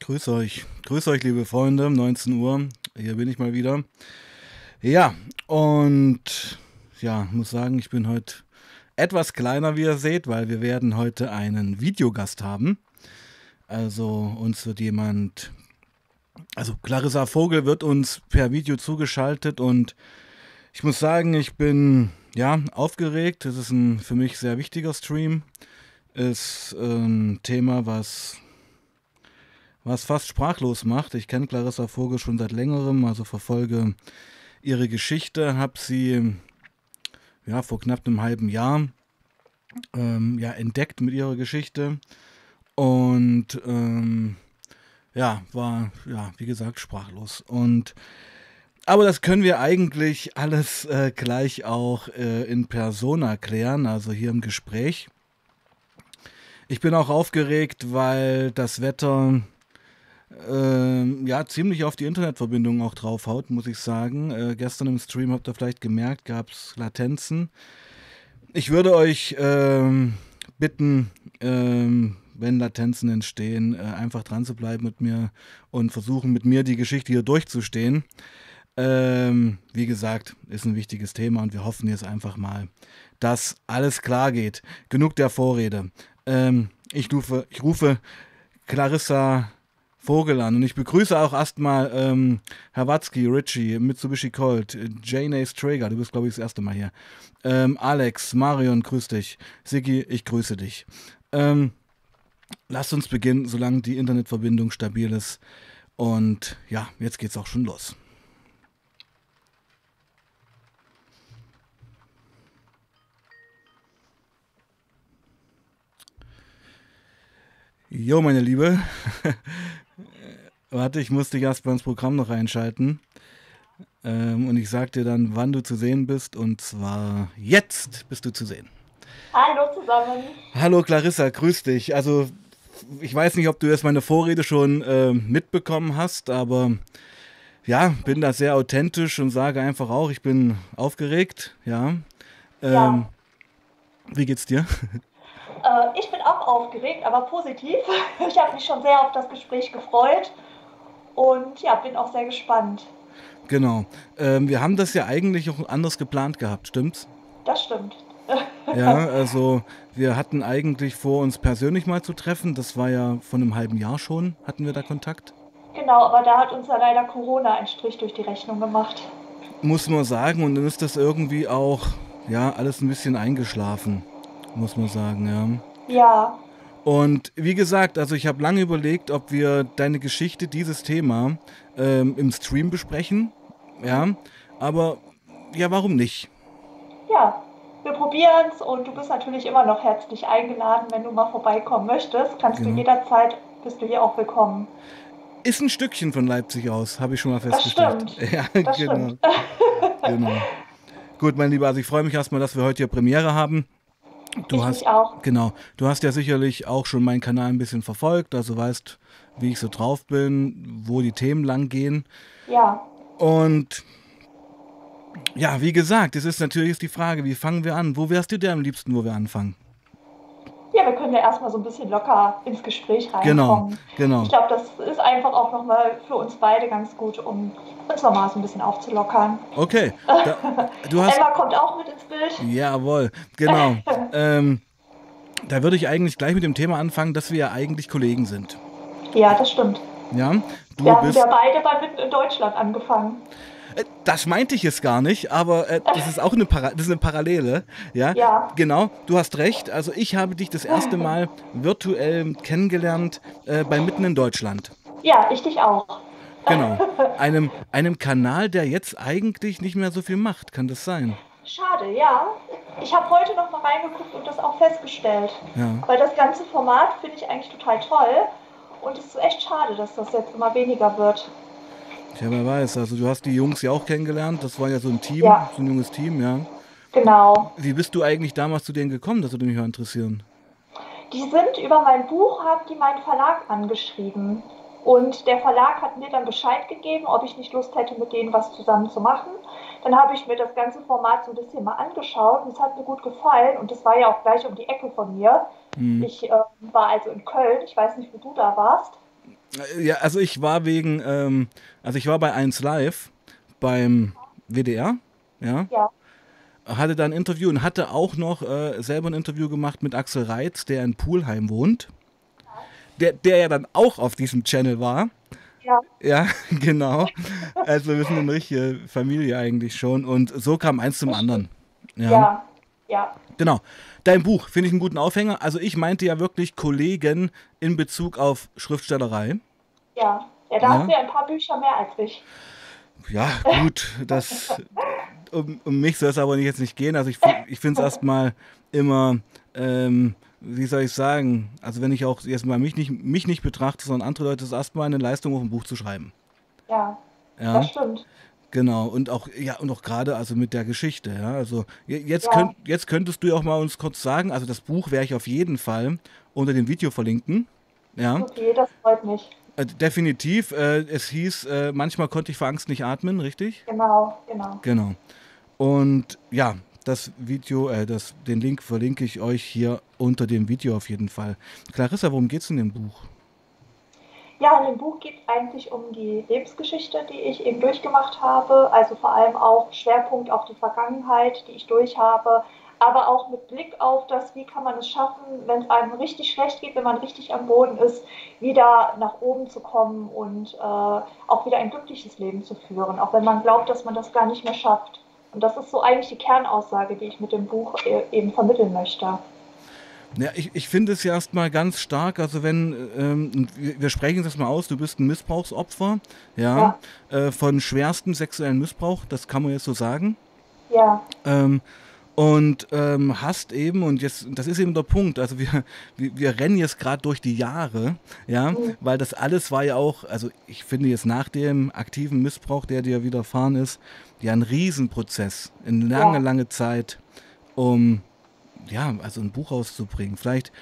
grüße euch. Grüße euch, liebe Freunde. 19 Uhr. Hier bin ich mal wieder. Ja, und ja, muss sagen, ich bin heute etwas kleiner, wie ihr seht, weil wir werden heute einen Videogast haben. Also uns wird jemand, also Clarissa Vogel wird uns per Video zugeschaltet und ich muss sagen, ich bin ja aufgeregt. Es ist ein für mich sehr wichtiger Stream. Ist ein Thema, was was fast sprachlos macht. Ich kenne Clarissa Vogel schon seit längerem, also verfolge ihre Geschichte, habe sie ja vor knapp einem halben Jahr ähm, ja, entdeckt mit ihrer Geschichte und ähm, ja, war ja, wie gesagt, sprachlos. Und aber das können wir eigentlich alles äh, gleich auch äh, in Persona klären, also hier im Gespräch. Ich bin auch aufgeregt, weil das Wetter äh, ja ziemlich auf die Internetverbindung auch draufhaut, muss ich sagen. Äh, gestern im Stream habt ihr vielleicht gemerkt, gab es Latenzen. Ich würde euch ähm, bitten, ähm, wenn Latenzen entstehen, äh, einfach dran zu bleiben mit mir und versuchen mit mir die Geschichte hier durchzustehen. Ähm, wie gesagt, ist ein wichtiges Thema und wir hoffen jetzt einfach mal, dass alles klar geht. Genug der Vorrede. Ähm, ich, rufe, ich rufe Clarissa Vogel an und ich begrüße auch erstmal ähm, Herr Watzki, Richie, Mitsubishi Colt, Jane Ace Traeger, du bist glaube ich das erste Mal hier. Ähm, Alex, Marion, grüß dich. Sigi, ich grüße dich. Ähm, lasst uns beginnen, solange die Internetverbindung stabil ist. Und ja, jetzt geht's auch schon los. Jo, meine Liebe. Warte, ich muss dich erst mal ins Programm noch einschalten. Ähm, und ich sag dir dann, wann du zu sehen bist. Und zwar jetzt bist du zu sehen. Hallo zusammen. Hallo Clarissa, grüß dich. Also, ich weiß nicht, ob du jetzt meine Vorrede schon äh, mitbekommen hast, aber ja, bin da sehr authentisch und sage einfach auch, ich bin aufgeregt. Ja. Ähm, ja. Wie geht's dir? Äh, ich bin auch aufgeregt, aber positiv. Ich habe mich schon sehr auf das Gespräch gefreut und ja, bin auch sehr gespannt. Genau. Ähm, wir haben das ja eigentlich auch anders geplant gehabt, stimmt's? Das stimmt. ja, also wir hatten eigentlich vor, uns persönlich mal zu treffen. Das war ja von einem halben Jahr schon, hatten wir da Kontakt. Genau, aber da hat uns ja leider Corona einen Strich durch die Rechnung gemacht. Muss man sagen, und dann ist das irgendwie auch, ja, alles ein bisschen eingeschlafen muss man sagen, ja. Ja. Und wie gesagt, also ich habe lange überlegt, ob wir deine Geschichte, dieses Thema ähm, im Stream besprechen. Ja, aber ja, warum nicht? Ja, wir probieren es und du bist natürlich immer noch herzlich eingeladen, wenn du mal vorbeikommen möchtest. Kannst genau. du jederzeit, bist du hier auch willkommen. Ist ein Stückchen von Leipzig aus, habe ich schon mal festgestellt. Das stimmt. Ja, das genau. Stimmt. genau. Gut, mein Lieber, also ich freue mich erstmal, dass wir heute hier Premiere haben. Du ich hast, auch. Genau. Du hast ja sicherlich auch schon meinen Kanal ein bisschen verfolgt, also weißt, wie ich so drauf bin, wo die Themen lang gehen. Ja. Und ja, wie gesagt, es ist natürlich die Frage, wie fangen wir an? Wo wärst du dir am liebsten, wo wir anfangen? Können ja erstmal so ein bisschen locker ins Gespräch reinkommen. Genau, genau. Ich glaube, das ist einfach auch nochmal für uns beide ganz gut, um uns nochmal so ein bisschen aufzulockern. Okay. Da, du hast, Emma kommt auch mit ins Bild. Jawohl, genau. ähm, da würde ich eigentlich gleich mit dem Thema anfangen, dass wir ja eigentlich Kollegen sind. Ja, das stimmt. Ja, du wir bist, haben ja beide bei Mitten in Deutschland angefangen. Äh, das meinte ich jetzt gar nicht, aber äh, das ist auch eine, Para das ist eine Parallele. Ja? ja. Genau, du hast recht. Also ich habe dich das erste Mal virtuell kennengelernt äh, bei Mitten in Deutschland. Ja, ich dich auch. Genau. Einem, einem Kanal, der jetzt eigentlich nicht mehr so viel macht. Kann das sein? Schade, ja. Ich habe heute noch mal reingeguckt und das auch festgestellt. Ja. Weil das ganze Format finde ich eigentlich total toll. Und es ist echt schade, dass das jetzt immer weniger wird. Ja, wer weiß. Also du hast die Jungs ja auch kennengelernt. Das war ja so ein Team, ja. so ein junges Team, ja. Genau. Wie bist du eigentlich damals zu denen gekommen? Das würde mich mal interessieren. Die sind über mein Buch, haben die meinen Verlag angeschrieben. Und der Verlag hat mir dann Bescheid gegeben, ob ich nicht Lust hätte, mit denen was zusammen zu machen. Dann habe ich mir das ganze Format so ein bisschen mal angeschaut und es hat mir gut gefallen. Und es war ja auch gleich um die Ecke von mir. Mhm. Ich äh, war also in Köln, ich weiß nicht, wo du da warst. Ja, also ich war wegen, ähm, also ich war bei 1 Live beim WDR, ja. Ja. Hatte da ein Interview und hatte auch noch äh, selber ein Interview gemacht mit Axel Reitz, der in Pulheim wohnt. Der, der ja dann auch auf diesem Channel war. Ja. Ja, genau. Also wir sind eine richtige Familie eigentlich schon. Und so kam eins zum anderen. Ja. Ja. Ja. Genau. Dein Buch finde ich einen guten Aufhänger. Also ich meinte ja wirklich Kollegen in Bezug auf Schriftstellerei. Ja. Ja, da Ja. hast du ja ein paar Bücher mehr als ich. Ja, gut, das um, um mich soll es aber jetzt nicht gehen. Also ich, ich finde es erstmal immer, ähm, wie soll ich sagen, also wenn ich auch jetzt mal mich nicht, mich nicht betrachte, sondern andere Leute, ist erstmal eine Leistung, auf ein Buch zu schreiben. Ja. Ja, Das stimmt. Genau. Und auch, ja, und auch gerade also mit der Geschichte, ja. Also je- jetzt, Ja. könnt, jetzt könntest du ja auch mal uns kurz sagen, also das Buch werde ich auf jeden Fall unter dem Video verlinken. Ja. Okay, das freut mich. Äh, definitiv. Äh, es hieß, äh, manchmal konnte ich vor Angst nicht atmen, richtig? Genau, genau. Genau. Und ja, das Video, äh, das, den Link verlinke ich euch hier unter dem Video auf jeden Fall. Clarissa, worum geht's in dem Buch? Ja, in dem Buch geht es eigentlich um die Lebensgeschichte, die ich eben durchgemacht habe. Also vor allem auch Schwerpunkt auf die Vergangenheit, die ich durch habe. Aber auch mit Blick auf das, wie kann man es schaffen, wenn es einem richtig schlecht geht, wenn man richtig am Boden ist, wieder nach oben zu kommen und äh, auch wieder ein glückliches Leben zu führen. Auch wenn man glaubt, dass man das gar nicht mehr schafft. Und das ist so eigentlich die Kernaussage, die ich mit dem Buch e- eben vermitteln möchte. Ja, ich, ich finde es ja erstmal ganz stark, also wenn, ähm, wir, wir sprechen das mal aus, du bist ein Missbrauchsopfer, ja, Äh, von schwerstem sexuellen Missbrauch, das kann man jetzt so sagen. Ja, Ähm, und ähm, hast eben, und jetzt, das ist eben der Punkt, also wir, wir, wir rennen jetzt gerade durch die Jahre, ja, weil das alles war ja auch, also ich finde jetzt nach dem aktiven Missbrauch, der dir widerfahren ist, ja ein Riesenprozess, in lange, Ja. lange Zeit, um ja, also ein Buch rauszubringen. Vielleicht,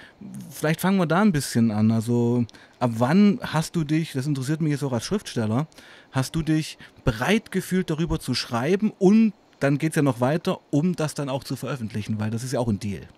vielleicht fangen wir da ein bisschen an. Also ab wann hast du dich, das interessiert mich jetzt auch als Schriftsteller, hast du dich bereit gefühlt, darüber zu schreiben und dann geht es ja noch weiter, um das dann auch zu veröffentlichen, weil das ist ja auch ein Deal.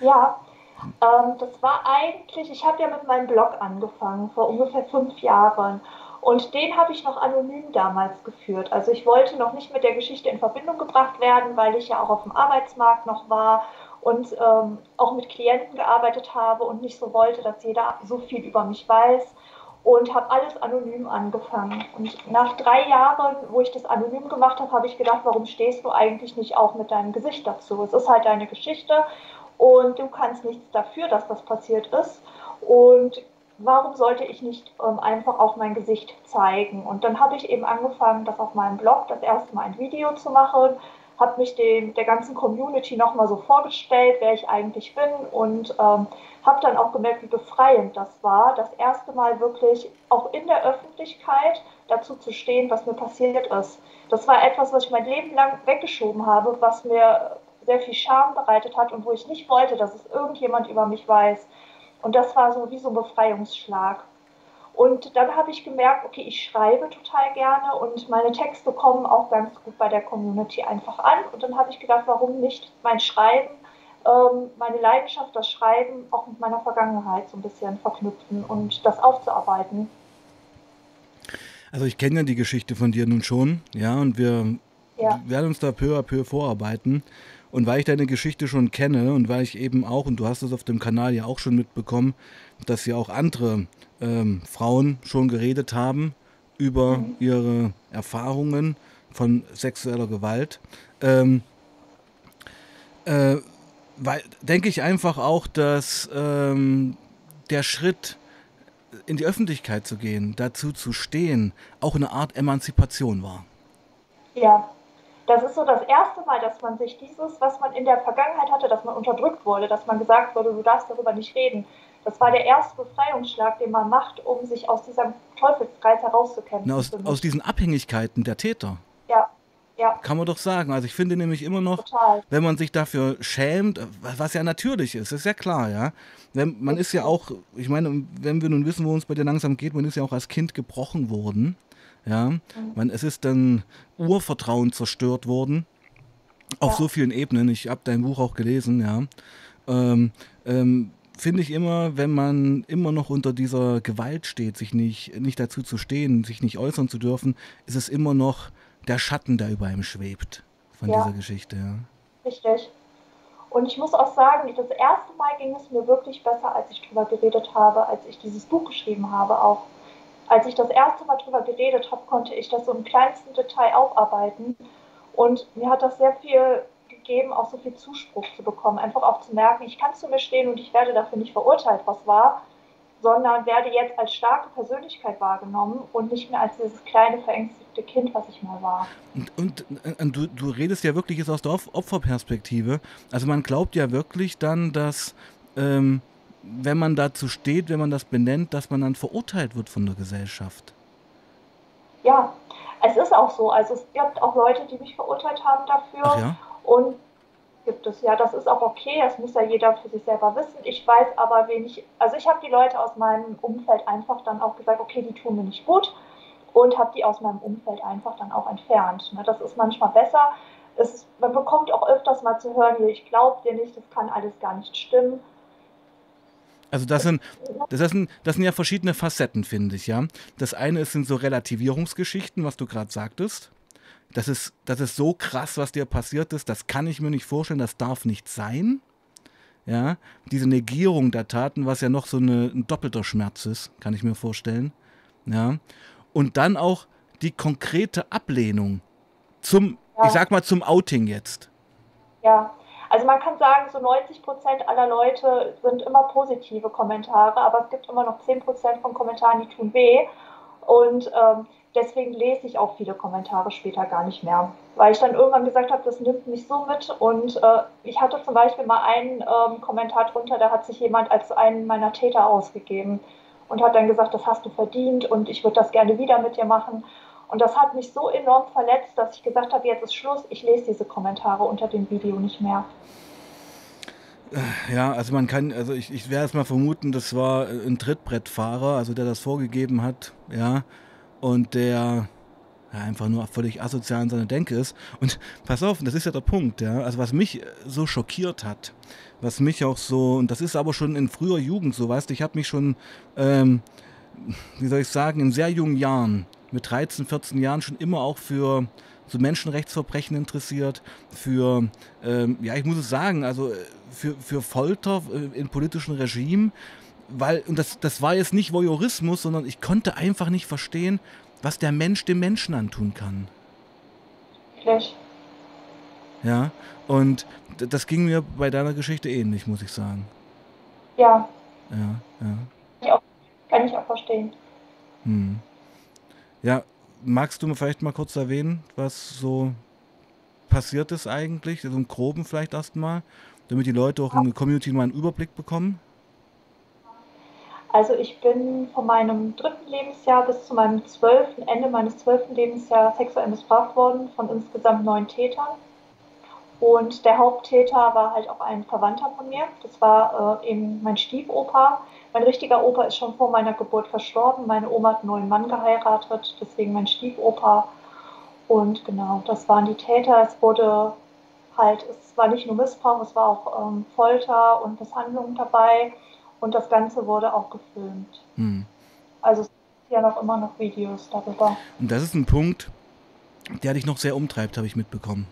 Ja, ähm, das war eigentlich, ich habe ja mit meinem Blog angefangen vor ungefähr fünf Jahren. Und den habe ich noch anonym damals geführt. Also ich wollte noch nicht mit der Geschichte in Verbindung gebracht werden, weil ich ja auch auf dem Arbeitsmarkt noch war und ähm, auch mit Klienten gearbeitet habe und nicht so wollte, dass jeder so viel über mich weiß. Und habe alles anonym angefangen. Und nach drei Jahren, wo ich das anonym gemacht habe, habe ich gedacht, warum stehst du eigentlich nicht auch mit deinem Gesicht dazu? Es ist halt deine Geschichte und du kannst nichts dafür, dass das passiert ist. Und warum sollte ich nicht ähm, einfach auch mein Gesicht zeigen? Und dann habe ich eben angefangen, das auf meinem Blog das erste Mal ein Video zu machen, habe mich dem, der ganzen Community nochmal so vorgestellt, wer ich eigentlich bin und ähm, habe dann auch gemerkt, wie befreiend das war, das erste Mal wirklich auch in der Öffentlichkeit dazu zu stehen, was mir passiert ist. Das war etwas, was ich mein Leben lang weggeschoben habe, was mir sehr viel Scham bereitet hat und wo ich nicht wollte, dass es irgendjemand über mich weiß. Und das war so wie so ein Befreiungsschlag. Und dann habe ich gemerkt, okay, ich schreibe total gerne und meine Texte kommen auch ganz gut bei der Community einfach an. Und dann habe ich gedacht, warum nicht mein Schreiben, ähm, meine Leidenschaft, das Schreiben auch mit meiner Vergangenheit so ein bisschen verknüpfen und das aufzuarbeiten. Also ich kenne ja die Geschichte von dir nun schon, ja, und wir Ja. werden uns da peu à peu vorarbeiten. Und weil ich deine Geschichte schon kenne und weil ich eben auch, und du hast es auf dem Kanal ja auch schon mitbekommen, dass ja auch andere ähm, Frauen schon geredet haben über ihre Erfahrungen von sexueller Gewalt, ähm, äh, weil denke ich einfach auch, dass ähm, der Schritt in die Öffentlichkeit zu gehen, dazu zu stehen, auch eine Art Emanzipation war. Ja, das ist so das erste Mal, dass man sich dieses, was man in der Vergangenheit hatte, dass man unterdrückt wurde, dass man gesagt wurde, du darfst darüber nicht reden. Das war der erste Befreiungsschlag, den man macht, um sich aus diesem Teufelskreis herauszukämpfen. Na, aus, aus diesen Abhängigkeiten der Täter, ja, ja, kann man doch sagen. Also ich finde nämlich immer noch, total. wenn man sich dafür schämt, was ja natürlich ist, ist ja klar, ja. Wenn, man ist ja auch, ich meine, wenn wir nun wissen, wo uns bei dir langsam geht, man ist ja auch als Kind gebrochen worden, ja. Man, es ist dann Urvertrauen zerstört worden, auf Ja. so vielen Ebenen. Ich habe dein Buch auch gelesen, ja. Ähm, ähm, finde ich immer, wenn man immer noch unter dieser Gewalt steht, sich nicht, nicht dazu zu stehen, sich nicht äußern zu dürfen, ist es immer noch der Schatten, der über ihm schwebt von ja. dieser Geschichte. Ja. Richtig. Und ich muss auch sagen, das erste Mal ging es mir wirklich besser, als ich darüber geredet habe, als ich dieses Buch geschrieben habe auch. Als ich das erste Mal darüber geredet habe, konnte ich das so im kleinsten Detail aufarbeiten. Und mir hat das sehr viel gegeben, auch so viel Zuspruch zu bekommen. Einfach auch zu merken, ich kann zu mir stehen und ich werde dafür nicht verurteilt, was war, sondern werde jetzt als starke Persönlichkeit wahrgenommen und nicht mehr als dieses kleine, verängstigte Kind, was ich mal war. Und, und, und du, du redest ja wirklich jetzt aus der Opferperspektive. Also man glaubt ja wirklich dann, dass ähm, wenn man dazu steht, wenn man das benennt, dass man dann verurteilt wird von der Gesellschaft. Ja, es ist auch so. Also es gibt auch Leute, die mich verurteilt haben dafür. Ja? Und gibt es ja, das ist auch okay, das muss ja jeder für sich selber wissen. Ich weiß aber wenig, also ich habe die Leute aus meinem Umfeld einfach dann auch gesagt, okay, die tun mir nicht gut und habe die aus meinem Umfeld einfach dann auch entfernt. Ne, das ist manchmal besser. Es, man bekommt auch öfters mal zu hören, ich glaube dir nicht, das kann alles gar nicht stimmen. Also das sind, das, sind, das sind ja verschiedene Facetten, finde ich, ja. Das eine sind so Relativierungsgeschichten, was du gerade sagtest das ist, das ist so krass, was dir passiert ist, das kann ich mir nicht vorstellen, das darf nicht sein. Ja, diese Negierung der Taten, was ja noch so eine, ein doppelter Schmerz ist, kann ich mir vorstellen. Ja, und dann auch die konkrete Ablehnung zum, ja. ich sag mal, zum Outing jetzt. Ja, also man kann sagen, so 90 Prozent aller Leute sind immer positive Kommentare, aber es gibt immer noch 10 Prozent von Kommentaren, die tun weh. Und ähm, deswegen lese ich auch viele Kommentare später gar nicht mehr, weil ich dann irgendwann gesagt habe, das nimmt mich so mit. Und äh, ich hatte zum Beispiel mal einen ähm, Kommentar drunter, da hat sich jemand als einen meiner Täter ausgegeben und hat dann gesagt, das hast du verdient und ich würde das gerne wieder mit dir machen. Und das hat mich so enorm verletzt, dass ich gesagt habe, jetzt ist Schluss, ich lese diese Kommentare unter dem Video nicht mehr. Ja, also man kann, also ich, ich werde es mal vermuten, das war ein Trittbrettfahrer, also der das vorgegeben hat, ja und der ja, einfach nur völlig asozial in seiner Denke ist. Und pass auf, das ist ja der Punkt, ja. Also was mich so schockiert hat, was mich auch so, und das ist aber schon in früher Jugend so, weißt du, ich habe mich schon, ähm, wie soll ich sagen, in sehr jungen Jahren, mit 13, 14 Jahren schon immer auch für so Menschenrechtsverbrechen interessiert, für, ähm, ja, ich muss es sagen, also für, für Folter äh, in politischen Regimen weil, und das, das war jetzt nicht Voyeurismus, sondern ich konnte einfach nicht verstehen, was der Mensch dem Menschen antun kann. Vielleicht. Ja, und das ging mir bei deiner Geschichte ähnlich, muss ich sagen. Ja. Ja, ja. Kann ich auch, kann ich auch verstehen. Hm. Ja, magst du mir vielleicht mal kurz erwähnen, was so passiert ist eigentlich? So also im Groben vielleicht erstmal, damit die Leute auch in der Community mal einen Überblick bekommen? Also ich bin von meinem dritten Lebensjahr bis zu meinem zwölften, Ende meines zwölften Lebensjahres sexuell missbraucht worden von insgesamt neun Tätern. Und der Haupttäter war halt auch ein Verwandter von mir. Das war äh, eben mein Stiefopa. Mein richtiger Opa ist schon vor meiner Geburt verstorben. Meine Oma hat einen neuen Mann geheiratet, deswegen mein Stiefopa. Und genau, das waren die Täter. Es wurde halt, es war nicht nur Missbrauch, es war auch ähm, Folter und Misshandlung dabei. Und das Ganze wurde auch gefilmt. Hm. Also es gibt ja noch immer noch Videos darüber. Und das ist ein Punkt, der dich noch sehr umtreibt, habe ich mitbekommen.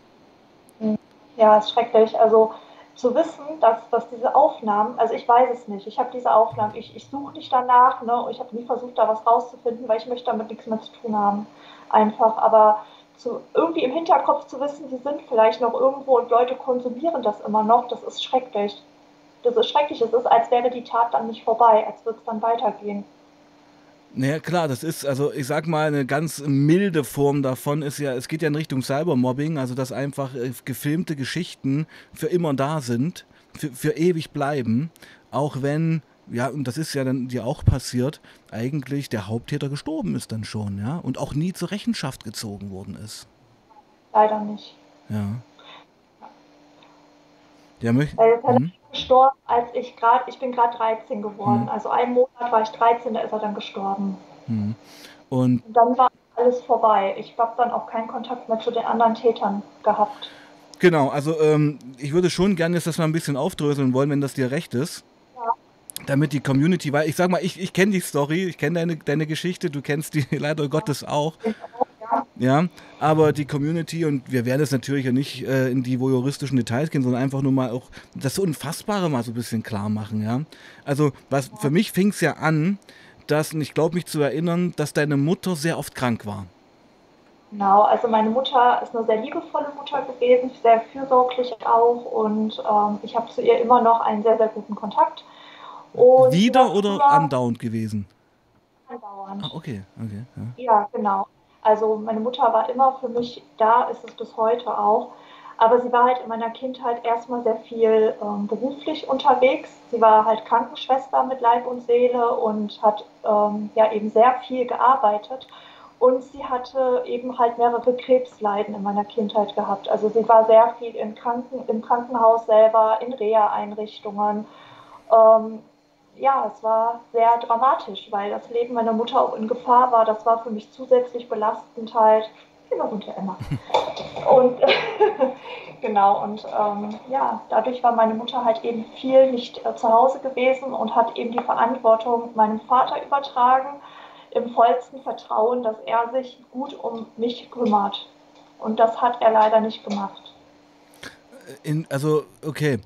Hm. Ja, ist schrecklich. Also zu wissen, dass, dass diese Aufnahmen, also ich weiß es nicht, ich habe diese Aufnahmen, ich, ich suche nicht danach, ne? ich habe nie versucht, da was rauszufinden, weil ich möchte damit nichts mehr zu tun haben. Einfach, aber zu, irgendwie im Hinterkopf zu wissen, die sind vielleicht noch irgendwo und Leute konsumieren das immer noch, das ist schrecklich das ist schrecklich. Es ist, als wäre die Tat dann nicht vorbei, als würde es dann weitergehen. Naja, klar, das ist, also ich sag mal, eine ganz milde Form davon ist ja, es geht ja in Richtung Cybermobbing, also dass einfach äh, gefilmte Geschichten für immer da sind, für, für ewig bleiben, auch wenn, ja, und das ist ja dann dir auch passiert, eigentlich der Haupttäter gestorben ist dann schon, ja, und auch nie zur Rechenschaft gezogen worden ist. Leider nicht. Ja. Der möchte. Hm? Gestorben, als ich gerade, ich bin gerade 13 geworden. Hm. Also einen Monat war ich 13, da ist er dann gestorben. Hm. Und, Und dann war alles vorbei. Ich habe dann auch keinen Kontakt mehr zu den anderen Tätern gehabt. Genau, also ähm, ich würde schon gerne jetzt das mal ein bisschen aufdröseln wollen, wenn das dir recht ist. Ja. damit die Community, weil ich sag mal, ich, ich kenne die Story, ich kenne deine, deine Geschichte, du kennst die leider Gottes auch. Ja, aber die Community und wir werden jetzt natürlich ja nicht äh, in die voyeuristischen Details gehen, sondern einfach nur mal auch das Unfassbare mal so ein bisschen klar machen, ja. Also, was für mich fing es ja an, dass, und ich glaube mich zu erinnern, dass deine Mutter sehr oft krank war. Genau, also meine Mutter ist eine sehr liebevolle Mutter gewesen, sehr fürsorglich auch und ähm, ich habe zu ihr immer noch einen sehr, sehr guten Kontakt. Und Wieder oder andauernd gewesen? Andauernd. Ah, okay, okay. Ja. ja, genau. Also meine Mutter war immer für mich da, ist es bis heute auch. Aber sie war halt in meiner Kindheit erstmal sehr viel ähm, beruflich unterwegs. Sie war halt Krankenschwester mit Leib und Seele und hat ähm, ja eben sehr viel gearbeitet. Und sie hatte eben halt mehrere Krebsleiden in meiner Kindheit gehabt. Also sie war sehr viel im, Kranken, im Krankenhaus selber, in Reha-Einrichtungen. Ähm, ja, es war sehr dramatisch, weil das Leben meiner Mutter auch in Gefahr war. Das war für mich zusätzlich belastend halt. Immer runter, Emma. Und genau, und ähm, ja, dadurch war meine Mutter halt eben viel nicht äh, zu Hause gewesen und hat eben die Verantwortung meinem Vater übertragen im vollsten Vertrauen, dass er sich gut um mich kümmert. Und das hat er leider nicht gemacht. In, also, okay.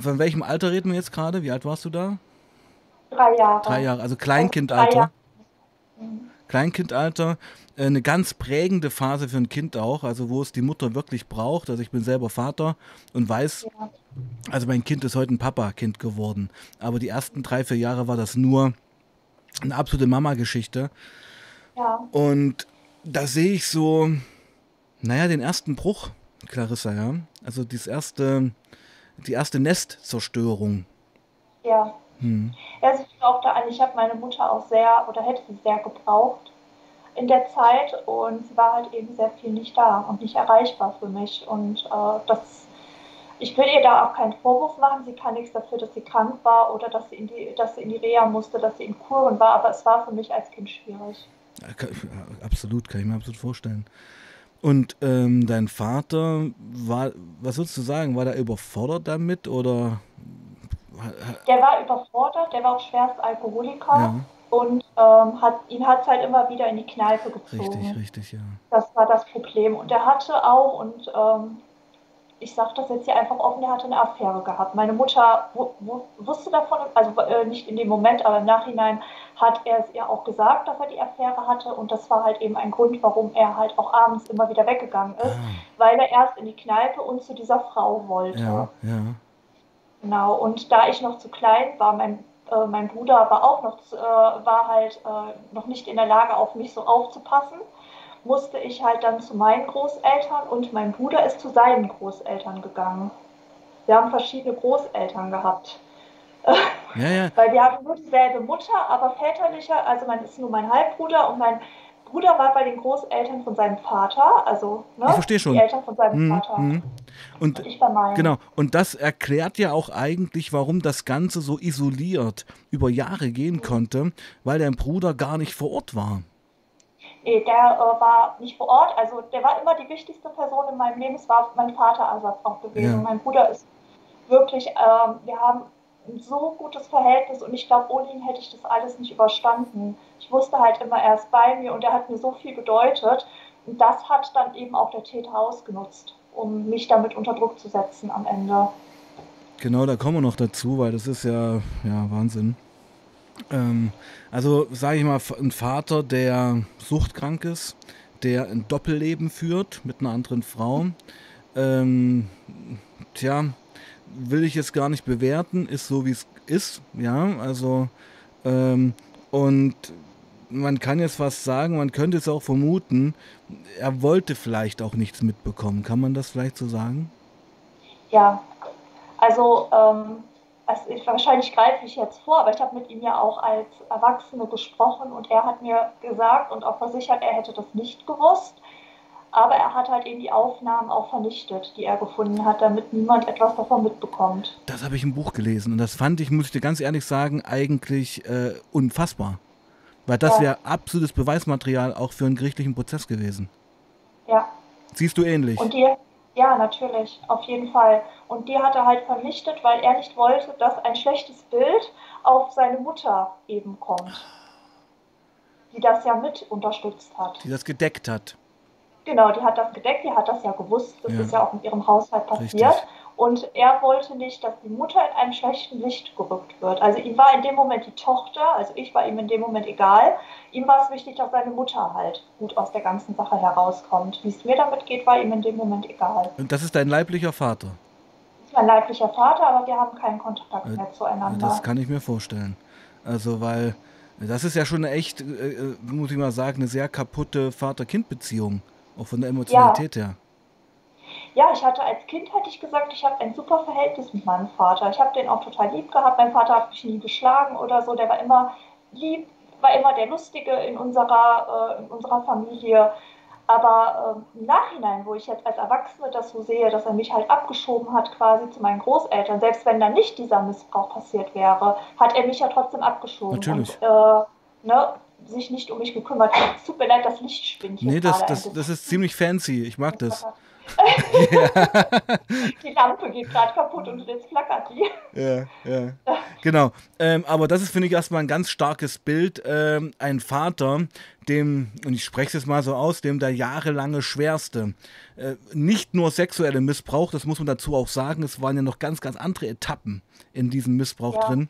Von welchem Alter reden wir jetzt gerade? Wie alt warst du da? Drei Jahre. Drei Jahre, also Kleinkindalter. Jahre. Mhm. Kleinkindalter, äh, eine ganz prägende Phase für ein Kind auch, also wo es die Mutter wirklich braucht. Also ich bin selber Vater und weiß, ja. also mein Kind ist heute ein Papa-Kind geworden. Aber die ersten drei, vier Jahre war das nur eine absolute Mama-Geschichte. Ja. Und da sehe ich so, naja, den ersten Bruch, Clarissa, ja. Also das erste, die erste Nestzerstörung. Ja. Hm. Also ich glaube da an, ich habe meine Mutter auch sehr oder hätte sie sehr gebraucht in der Zeit und sie war halt eben sehr viel nicht da und nicht erreichbar für mich. Und äh, das ich will ihr da auch keinen Vorwurf machen. Sie kann nichts dafür, dass sie krank war oder dass sie in die, dass sie in die Reha musste, dass sie in Kuren war. Aber es war für mich als Kind schwierig. absolut, kann ich mir absolut vorstellen. Und ähm, dein Vater war, was würdest du sagen, war der überfordert damit oder? Der war überfordert, der war auch schwerst Alkoholiker ja. und ähm, hat, ihn hat es halt immer wieder in die Kneipe gezogen. Richtig, richtig, ja. Das war das Problem. Und er hatte auch, und ähm, ich sage das jetzt hier einfach offen, er hatte eine Affäre gehabt. Meine Mutter wusste davon, also äh, nicht in dem Moment, aber im Nachhinein hat er es ihr auch gesagt, dass er die Affäre hatte und das war halt eben ein Grund, warum er halt auch abends immer wieder weggegangen ist, ah. weil er erst in die Kneipe und zu dieser Frau wollte. Ja, ja. Genau, und da ich noch zu klein war, mein, äh, mein Bruder war auch noch, äh, war halt äh, noch nicht in der Lage, auf mich so aufzupassen musste ich halt dann zu meinen Großeltern und mein Bruder ist zu seinen Großeltern gegangen. Wir haben verschiedene Großeltern gehabt. Ja, ja. Weil wir haben nur dieselbe Mutter, aber väterlicher, also man ist nur mein Halbbruder und mein Bruder war bei den Großeltern von seinem Vater, also ne, ich verstehe schon. die Eltern von seinem hm, Vater. Hm. Und, und ich bei meinem. Genau, und das erklärt ja auch eigentlich, warum das Ganze so isoliert über Jahre gehen mhm. konnte, weil dein Bruder gar nicht vor Ort war. Nee, der äh, war nicht vor Ort. Also der war immer die wichtigste Person in meinem Leben. Es war mein Vaterersatz auch gewesen. Ja. Mein Bruder ist wirklich, ähm, wir haben ein so gutes Verhältnis und ich glaube, ohne ihn hätte ich das alles nicht überstanden. Ich wusste halt immer, er ist bei mir und er hat mir so viel bedeutet. Und das hat dann eben auch der Täter ausgenutzt, um mich damit unter Druck zu setzen am Ende. Genau, da kommen wir noch dazu, weil das ist ja, ja Wahnsinn. Ähm, also sage ich mal, ein Vater, der suchtkrank ist, der ein Doppelleben führt mit einer anderen Frau. Ähm, tja, will ich jetzt gar nicht bewerten, ist so wie es ist, ja, also ähm, und man kann jetzt fast sagen, man könnte es auch vermuten, er wollte vielleicht auch nichts mitbekommen. Kann man das vielleicht so sagen? Ja, also ähm, also ich, wahrscheinlich greife ich jetzt vor, aber ich habe mit ihm ja auch als Erwachsene gesprochen und er hat mir gesagt und auch versichert, er hätte das nicht gewusst. Aber er hat halt eben die Aufnahmen auch vernichtet, die er gefunden hat, damit niemand etwas davon mitbekommt. Das habe ich im Buch gelesen und das fand ich, muss ich dir ganz ehrlich sagen, eigentlich äh, unfassbar. Weil das ja. wäre absolutes Beweismaterial auch für einen gerichtlichen Prozess gewesen. Ja. Siehst du ähnlich? Und die, Ja, natürlich, auf jeden Fall. Und die hat er halt vernichtet, weil er nicht wollte, dass ein schlechtes Bild auf seine Mutter eben kommt, die das ja mit unterstützt hat. Die das gedeckt hat. Genau, die hat das gedeckt, die hat das ja gewusst, das Ja. ist ja auch in ihrem Haushalt passiert. Richtig. Und er wollte nicht, dass die Mutter in einem schlechten Licht gerückt wird. Also ihm war in dem Moment die Tochter, also ich war ihm in dem Moment egal. Ihm war es wichtig, dass seine Mutter halt gut aus der ganzen Sache herauskommt. Wie es mir damit geht, war ihm in dem Moment egal. Und das ist dein leiblicher Vater. Das ist mein leiblicher Vater, aber wir haben keinen Kontakt Äh, mehr zueinander. Das kann ich mir vorstellen. Also, weil das ist ja schon eine echt, äh, äh, muss ich mal sagen, eine sehr kaputte Vater-Kind-Beziehung. Auch von der Emotionalität her. Ja, ich hatte als Kind, hatte ich gesagt, ich habe ein super Verhältnis mit meinem Vater. Ich habe den auch total lieb gehabt. Mein Vater hat mich nie geschlagen oder so. Der war immer lieb, war immer der Lustige in unserer, äh, in unserer Familie. Aber ähm, im Nachhinein, wo ich jetzt als Erwachsene das so sehe, dass er mich halt abgeschoben hat quasi zu meinen Großeltern, selbst wenn da nicht dieser Missbrauch passiert wäre, hat er mich ja trotzdem abgeschoben Natürlich. und äh, ne, sich nicht um mich gekümmert. Es tut mir leid, das Licht spinnt hier Nee, das, das, das ist ziemlich fancy. Ich mag das. Die Lampe geht gerade kaputt und jetzt flackert die. Ja, ja. Genau. Ähm, aber das ist, finde ich, erstmal ein ganz starkes Bild. Ähm, ein Vater, dem, und ich spreche es jetzt mal so aus, dem der jahrelange schwerste, äh, nicht nur sexuelle Missbrauch, das muss man dazu auch sagen, es waren ja noch ganz, ganz andere Etappen in diesem Missbrauch Ja. drin,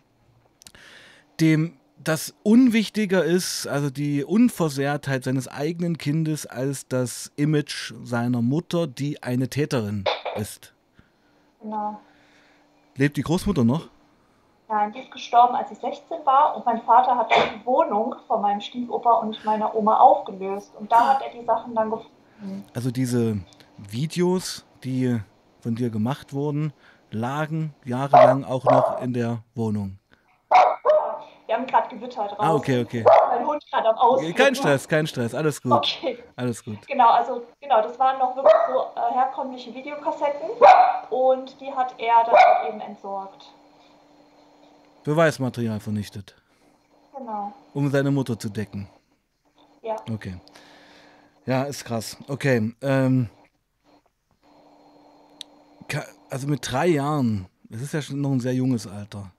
dem das unwichtiger ist, also die Unversehrtheit seines eigenen Kindes, als das Image seiner Mutter, die eine Täterin ist. Genau. Lebt die Großmutter noch? Nein, die ist gestorben, als ich 16 war und mein Vater hat die Wohnung von meinem Stiefoper und meiner Oma aufgelöst und da hat er die Sachen dann gefunden. Also diese Videos, die von dir gemacht wurden, lagen jahrelang auch noch in der Wohnung. Haben gerade Gewitter draußen. Ah, okay, okay. Mein Hund gerade am Aus. Kein Stress, kein Stress, alles gut. Okay. Alles gut. Genau, also genau, das waren noch wirklich so äh, herkömmliche Videokassetten und die hat er dann halt eben entsorgt. Beweismaterial vernichtet, Genau. um seine Mutter zu decken. Ja. Okay. Ja, ist krass. Okay. Ähm, also mit drei Jahren, das ist ja schon noch ein sehr junges Alter.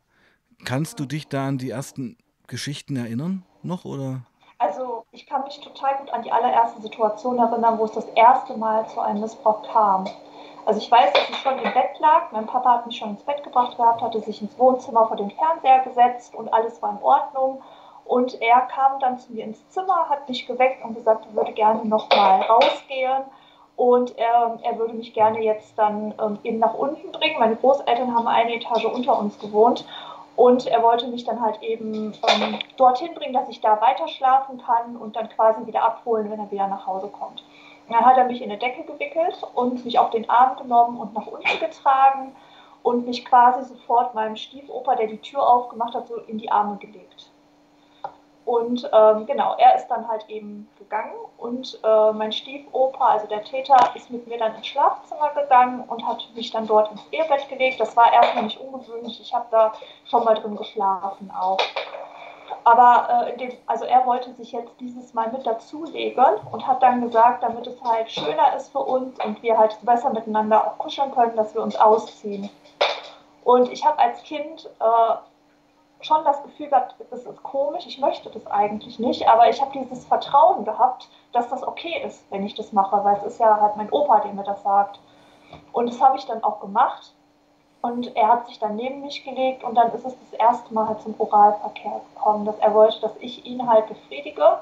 Kannst du dich da an die ersten Geschichten erinnern noch oder? Also ich kann mich total gut an die allererste Situation erinnern, wo es das erste Mal zu einem Missbrauch kam. Also ich weiß, dass ich schon im Bett lag. Mein Papa hat mich schon ins Bett gebracht gehabt, hatte sich ins Wohnzimmer vor den Fernseher gesetzt und alles war in Ordnung. Und er kam dann zu mir ins Zimmer, hat mich geweckt und gesagt, er würde gerne nochmal rausgehen. Und er, er würde mich gerne jetzt dann ähm, eben nach unten bringen. Meine Großeltern haben eine Etage unter uns gewohnt. Und er wollte mich dann halt eben ähm, dorthin bringen, dass ich da weiter schlafen kann und dann quasi wieder abholen, wenn er wieder nach Hause kommt. Dann hat er mich in eine Decke gewickelt und mich auf den Arm genommen und nach unten getragen und mich quasi sofort meinem Stiefoper, der die Tür aufgemacht hat, so in die Arme gelegt. Und ähm, genau, er ist dann halt eben gegangen und äh, mein Stiefoper, also der Täter, ist mit mir dann ins Schlafzimmer gegangen und hat mich dann dort ins Ehebett gelegt. Das war erstmal nicht ungewöhnlich. Ich habe da schon mal drin geschlafen auch. Aber äh, dem, also er wollte sich jetzt dieses Mal mit dazulegen und hat dann gesagt, damit es halt schöner ist für uns und wir halt besser miteinander auch kuscheln können, dass wir uns ausziehen. Und ich habe als Kind äh, schon das Gefühl gehabt, das ist komisch, ich möchte das eigentlich nicht, aber ich habe dieses Vertrauen gehabt, dass das okay ist, wenn ich das mache, weil es ist ja halt mein Opa, der mir das sagt. Und das habe ich dann auch gemacht. Und er hat sich dann neben mich gelegt und dann ist es das erste Mal halt zum Oralverkehr gekommen, dass er wollte, dass ich ihn halt befriedige.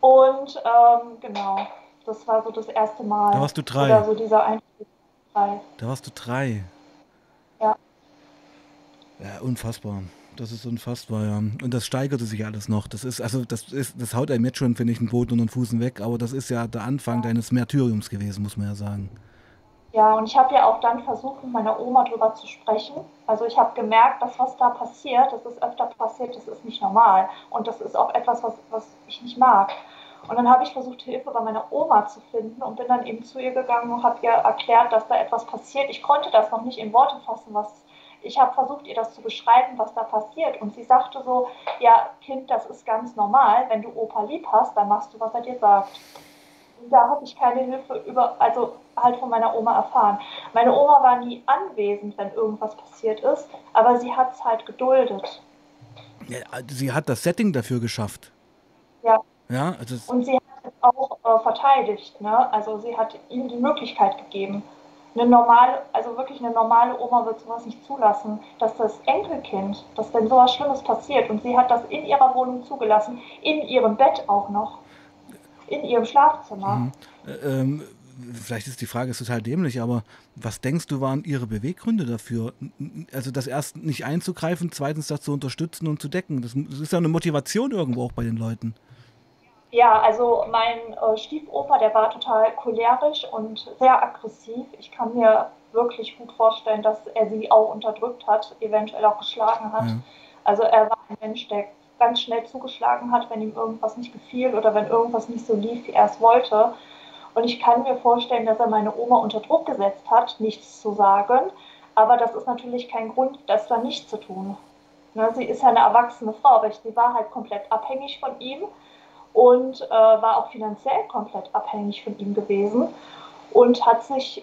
Und ähm, genau, das war so das erste Mal. Da warst du drei. Oder so dieser Einstieg. Drei. Da warst du drei. Ja. Ja, unfassbar. Das ist unfassbar, ja. Und das steigerte sich alles noch. Das ist, also das ist, das haut einem jetzt schon, finde ich, einen Boden und einen Fußen weg, aber das ist ja der Anfang deines Märtyriums gewesen, muss man ja sagen. Ja, und ich habe ja auch dann versucht, mit meiner Oma drüber zu sprechen. Also ich habe gemerkt, dass was da passiert, das ist öfter passiert, das ist nicht normal. Und das ist auch etwas, was, was ich nicht mag. Und dann habe ich versucht, Hilfe bei meiner Oma zu finden und bin dann eben zu ihr gegangen und habe ihr erklärt, dass da etwas passiert. Ich konnte das noch nicht in Worte fassen, was ich habe versucht, ihr das zu beschreiben, was da passiert. Und sie sagte so, ja, Kind, das ist ganz normal. Wenn du Opa lieb hast, dann machst du, was er dir sagt. da habe ich keine Hilfe über, also halt von meiner Oma erfahren. Meine Oma war nie anwesend, wenn irgendwas passiert ist, aber sie hat es halt geduldet. Ja, sie hat das Setting dafür geschafft. Ja. Ja, also Und sie hat es auch äh, verteidigt, ne? Also sie hat ihm die Möglichkeit gegeben. Eine normale, also wirklich eine normale Oma wird sowas nicht zulassen, dass das Enkelkind, dass wenn sowas Schlimmes passiert und sie hat das in ihrer Wohnung zugelassen, in ihrem Bett auch noch, in ihrem Schlafzimmer. Mhm. Äh, ähm, vielleicht ist die Frage ist total dämlich, aber was denkst du waren ihre Beweggründe dafür? Also das erst nicht einzugreifen, zweitens das zu unterstützen und zu decken. Das ist ja eine Motivation irgendwo auch bei den Leuten. Ja, also mein äh, Stiefoper, der war total cholerisch und sehr aggressiv. Ich kann mir wirklich gut vorstellen, dass er sie auch unterdrückt hat, eventuell auch geschlagen hat. Ja. Also er war ein Mensch, der ganz schnell zugeschlagen hat, wenn ihm irgendwas nicht gefiel oder wenn irgendwas nicht so lief, wie er es wollte. Und ich kann mir vorstellen, dass er meine Oma unter Druck gesetzt hat, nichts zu sagen. Aber das ist natürlich kein Grund, das dann nicht zu tun. Ne, sie ist ja eine erwachsene Frau, aber sie war halt komplett abhängig von ihm und äh, war auch finanziell komplett abhängig von ihm gewesen und hat sich,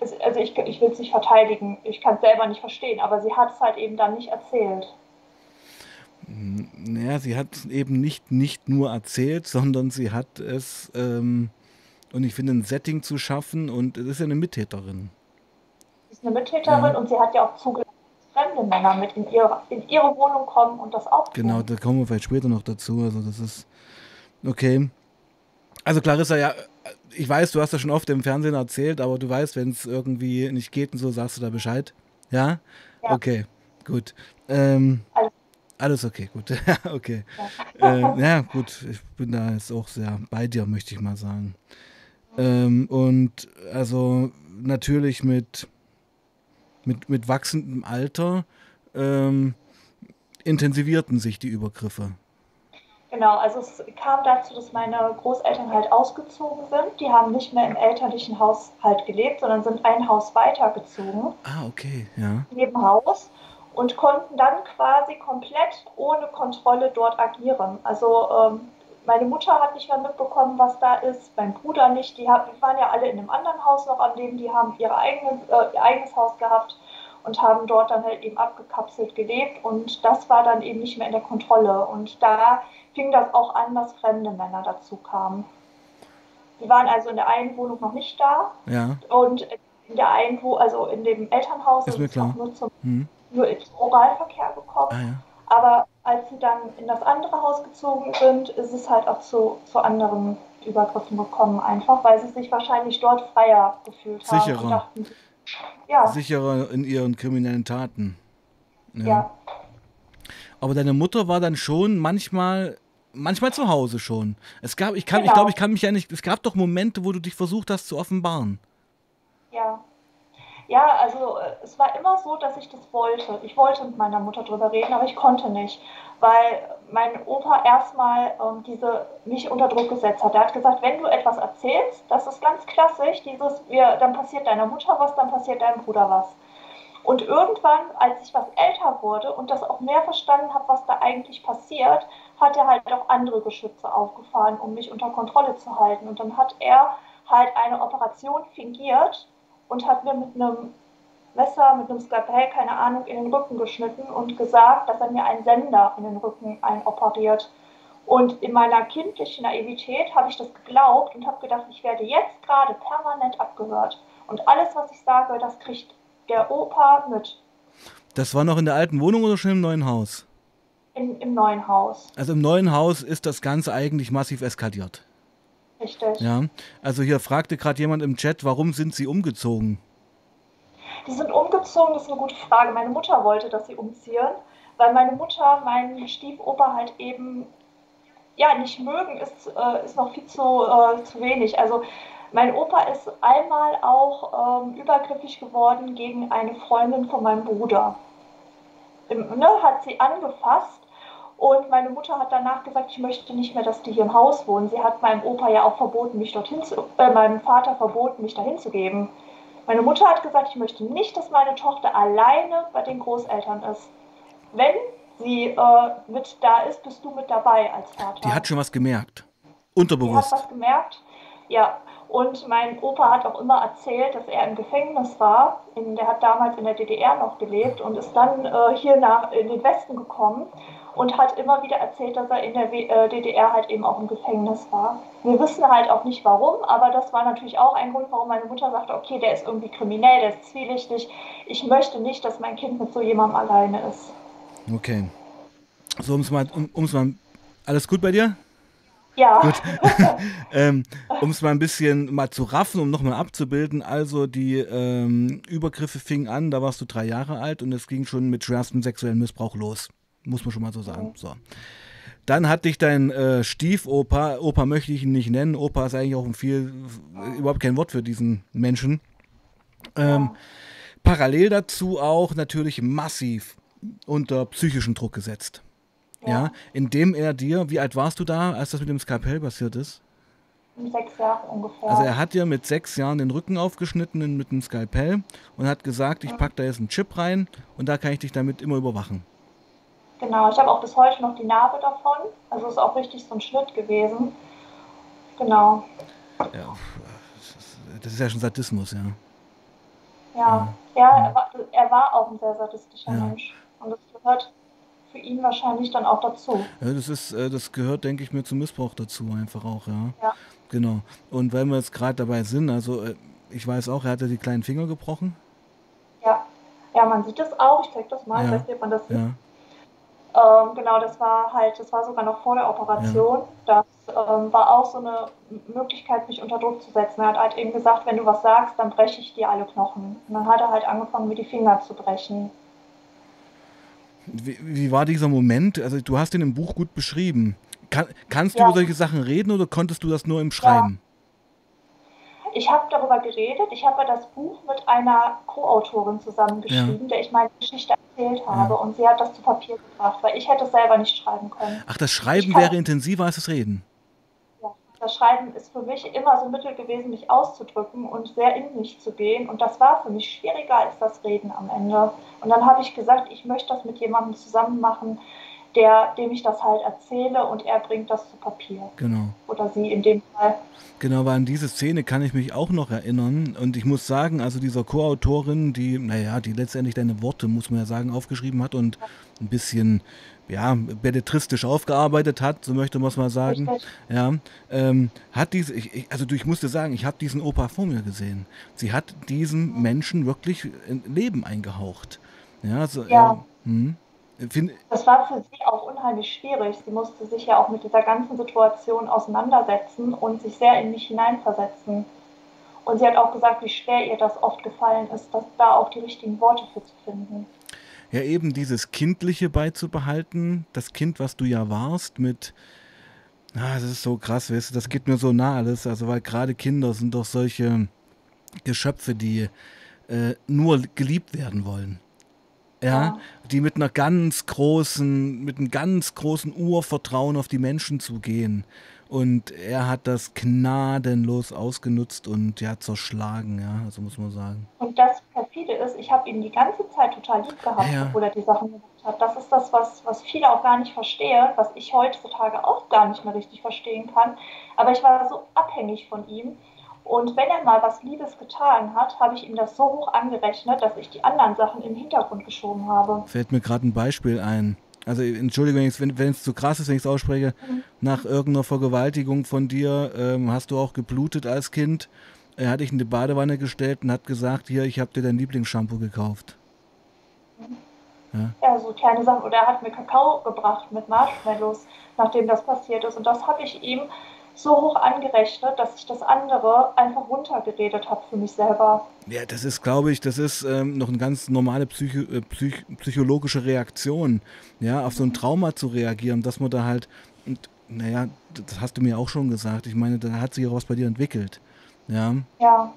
also ich, ich will es nicht verteidigen, ich kann es selber nicht verstehen, aber sie hat es halt eben dann nicht erzählt. Naja, sie hat es eben nicht, nicht nur erzählt, sondern sie hat es, ähm, und ich finde, ein Setting zu schaffen und es ist ja eine Mittäterin. Sie ist eine Mittäterin ja. und sie hat ja auch zugelassen, dass fremde Männer mit in ihre, in ihre Wohnung kommen und das auch. Genau, da kommen wir vielleicht später noch dazu. Also das ist Okay. Also Clarissa, ja, ich weiß, du hast das schon oft im Fernsehen erzählt, aber du weißt, wenn es irgendwie nicht geht und so, sagst du da Bescheid. Ja? ja. Okay, gut. Ähm, alles. alles. okay, gut. okay. Ja. Äh, ja, gut, ich bin da jetzt auch sehr bei dir, möchte ich mal sagen. Ähm, und also natürlich mit, mit, mit wachsendem Alter ähm, intensivierten sich die Übergriffe. Genau, also es kam dazu, dass meine Großeltern halt ausgezogen sind. Die haben nicht mehr im elterlichen Haus halt gelebt, sondern sind ein Haus weitergezogen. Ah, okay, ja. Neben Haus und konnten dann quasi komplett ohne Kontrolle dort agieren. Also ähm, meine Mutter hat nicht mehr mitbekommen, was da ist, mein Bruder nicht. Die, haben, die waren ja alle in einem anderen Haus noch am Leben, die haben ihre eigene, äh, ihr eigenes Haus gehabt und haben dort dann halt eben abgekapselt gelebt und das war dann eben nicht mehr in der Kontrolle. Und da fing das auch an, dass fremde Männer dazu kamen. Die waren also in der einen Wohnung noch nicht da. Ja. Und in der einen, wo, also in dem Elternhaus ist, ist auch nur zum, hm. nur ins Oralverkehr gekommen. Ah, ja. Aber als sie dann in das andere Haus gezogen sind, ist es halt auch zu, zu anderen Übergriffen gekommen, einfach weil sie sich wahrscheinlich dort freier gefühlt Sicherer. haben. Dachten, ja. Sicherer in ihren kriminellen Taten. Ja. ja. Aber deine Mutter war dann schon manchmal manchmal zu Hause schon. Es gab, ich kann, genau. ich glaube, ich kann mich ja nicht. Es gab doch Momente, wo du dich versucht hast zu offenbaren. Ja. Ja, also äh, es war immer so, dass ich das wollte. Ich wollte mit meiner Mutter drüber reden, aber ich konnte nicht, weil mein Opa erstmal ähm, diese mich unter Druck gesetzt hat. Er hat gesagt, wenn du etwas erzählst, das ist ganz klassisch, dieses, wir, dann passiert deiner Mutter was, dann passiert deinem Bruder was. Und irgendwann, als ich was älter wurde und das auch mehr verstanden habe, was da eigentlich passiert, hat er halt auch andere Geschütze aufgefahren, um mich unter Kontrolle zu halten. Und dann hat er halt eine Operation fingiert und hat mir mit einem Messer, mit einem Skalpell, keine Ahnung, in den Rücken geschnitten und gesagt, dass er mir einen Sender in den Rücken einoperiert. Und in meiner kindlichen Naivität habe ich das geglaubt und habe gedacht, ich werde jetzt gerade permanent abgehört. Und alles, was ich sage, das kriegt der Opa mit. Das war noch in der alten Wohnung oder schon im neuen Haus? In, Im neuen Haus. Also im neuen Haus ist das Ganze eigentlich massiv eskaliert. Richtig. Ja, also hier fragte gerade jemand im Chat, warum sind Sie umgezogen? Die sind umgezogen, das ist eine gute Frage. Meine Mutter wollte, dass sie umziehen, weil meine Mutter meinen Stiefoper halt eben ja nicht mögen, ist, äh, ist noch viel zu, äh, zu wenig. Also mein Opa ist einmal auch ähm, übergriffig geworden gegen eine Freundin von meinem Bruder. Ne, hat sie angefasst und meine Mutter hat danach gesagt, ich möchte nicht mehr, dass die hier im Haus wohnen. Sie hat meinem Opa ja auch verboten, mich dorthin zu, äh, meinem Vater verboten, mich dahin zu geben. Meine Mutter hat gesagt, ich möchte nicht, dass meine Tochter alleine bei den Großeltern ist. Wenn sie äh, mit da ist, bist du mit dabei als Vater. Die hat schon was gemerkt. Unterbewusst. Die hat was gemerkt Ja, und mein Opa hat auch immer erzählt, dass er im Gefängnis war. In, der hat damals in der DDR noch gelebt und ist dann äh, hier nach, in den Westen gekommen und hat immer wieder erzählt, dass er in der äh, DDR halt eben auch im Gefängnis war. Wir wissen halt auch nicht warum, aber das war natürlich auch ein Grund, warum meine Mutter sagte, okay, der ist irgendwie kriminell, der ist zwielichtig. Ich möchte nicht, dass mein Kind mit so jemandem alleine ist. Okay. So, um's mal, um, um's mal, alles gut bei dir? Ja. Gut. ähm, um es mal ein bisschen mal zu raffen, um nochmal abzubilden. Also die ähm, Übergriffe fingen an, da warst du drei Jahre alt und es ging schon mit schwerstem sexuellen Missbrauch los. Muss man schon mal so sagen. Mhm. So. Dann hat dich dein äh, Stiefopa, Opa möchte ich ihn nicht nennen, Opa ist eigentlich auch ein viel, überhaupt kein Wort für diesen Menschen. Ähm, ja. Parallel dazu auch natürlich massiv unter psychischen Druck gesetzt. Ja. ja. indem er dir, wie alt warst du da, als das mit dem Skalpell passiert ist? Sechs Jahre ungefähr. Also er hat dir mit sechs Jahren den Rücken aufgeschnitten mit dem Skalpell und hat gesagt, ich packe da jetzt einen Chip rein und da kann ich dich damit immer überwachen. Genau, ich habe auch bis heute noch die Narbe davon. Also ist auch richtig so ein Schnitt gewesen. Genau. Ja, das ist ja schon Sadismus, ja. Ja, ja, ja er, war, er, war, auch ein sehr sadistischer ja. Mensch. Und das gehört für ihn wahrscheinlich dann auch dazu. Ja, das ist, äh, das gehört, denke ich mir, zum Missbrauch dazu einfach auch, ja. Ja. Genau. Und weil wir jetzt gerade dabei sind, also äh, ich weiß auch, er hat ja die kleinen Finger gebrochen. Ja. Ja, man sieht das auch. Ich zeige das mal, ja. weiß nicht, ob man das sieht. Ja. Ähm, genau, das war halt, das war sogar noch vor der Operation. Ja. Das ähm, war auch so eine Möglichkeit, mich unter Druck zu setzen. Er hat halt eben gesagt, wenn du was sagst, dann breche ich dir alle Knochen. Und dann hat er halt angefangen, mir die Finger zu brechen. Wie, wie war dieser Moment? Also du hast ihn im Buch gut beschrieben. Kann, kannst du ja. über solche Sachen reden oder konntest du das nur im Schreiben? Ja. Ich habe darüber geredet. Ich habe das Buch mit einer Co-Autorin zusammengeschrieben, ja. der ich meine Geschichte erzählt habe. Und sie hat das zu Papier gebracht, weil ich hätte es selber nicht schreiben können. Ach, das Schreiben wäre intensiver als das Reden? Das Schreiben ist für mich immer so ein Mittel gewesen, mich auszudrücken und sehr in mich zu gehen. Und das war für mich schwieriger als das Reden am Ende. Und dann habe ich gesagt, ich möchte das mit jemandem zusammen machen, der, dem ich das halt erzähle und er bringt das zu Papier. Genau. Oder sie in dem Fall. Genau, weil an diese Szene kann ich mich auch noch erinnern. Und ich muss sagen, also dieser Co-Autorin, die, naja, die letztendlich deine Worte, muss man ja sagen, aufgeschrieben hat und ein bisschen, ja, belletristisch aufgearbeitet hat, so möchte man es mal sagen. Ja, ähm, hat diese, ich, also ich musste sagen, ich habe diesen Opa vor mir gesehen. Sie hat diesem Menschen wirklich Leben eingehaucht. Ja, also, ja. Äh, hm. Find das war für sie auch unheimlich schwierig. Sie musste sich ja auch mit dieser ganzen Situation auseinandersetzen und sich sehr in mich hineinversetzen. Und sie hat auch gesagt, wie schwer ihr das oft gefallen ist, dass da auch die richtigen Worte für zu finden. Ja, eben dieses Kindliche beizubehalten, das Kind, was du ja warst, mit, ah, das ist so krass, weißt du, das geht mir so nah alles, also weil gerade Kinder sind doch solche Geschöpfe, die äh, nur geliebt werden wollen ja, ja, die mit einer ganz großen, mit einem ganz großen Urvertrauen auf die Menschen zugehen. Und er hat das gnadenlos ausgenutzt und ja, zerschlagen, ja, also muss man sagen. Und das perfide ist, ich habe ihn die ganze Zeit total lieb gehabt, ja. obwohl er die Sachen gemacht hat. Das ist das, was, was viele auch gar nicht verstehen, was ich heutzutage auch gar nicht mehr richtig verstehen kann. Aber ich war so abhängig von ihm und wenn er mal was Liebes getan hat, habe ich ihm das so hoch angerechnet, dass ich die anderen Sachen im Hintergrund geschoben habe. Fällt mir gerade ein Beispiel ein. Also Entschuldigung, wenn, wenn es zu krass ist, wenn ich es ausspreche, mhm. nach irgendeiner Vergewaltigung von dir ähm, hast du auch geblutet als Kind. Er hat dich in die Badewanne gestellt und hat gesagt, hier, ich habe dir dein Lieblingsshampoo gekauft. Ja. ja, so kleine Sachen. Oder er hat mir Kakao gebracht mit Marshmallows, nachdem das passiert ist. Und das habe ich ihm so hoch angerechnet, dass ich das andere einfach runtergeredet habe für mich selber. Ja, das ist, glaube ich, das ist ähm, noch eine ganz normale Psycho äh, Psych psychologische Reaktion, ja, auf so ein. Trauma zu reagieren, dass man da halt, und, naja, das hast du mir auch schon gesagt, ich meine, da hat sich auch was bei dir entwickelt, ja. Ja.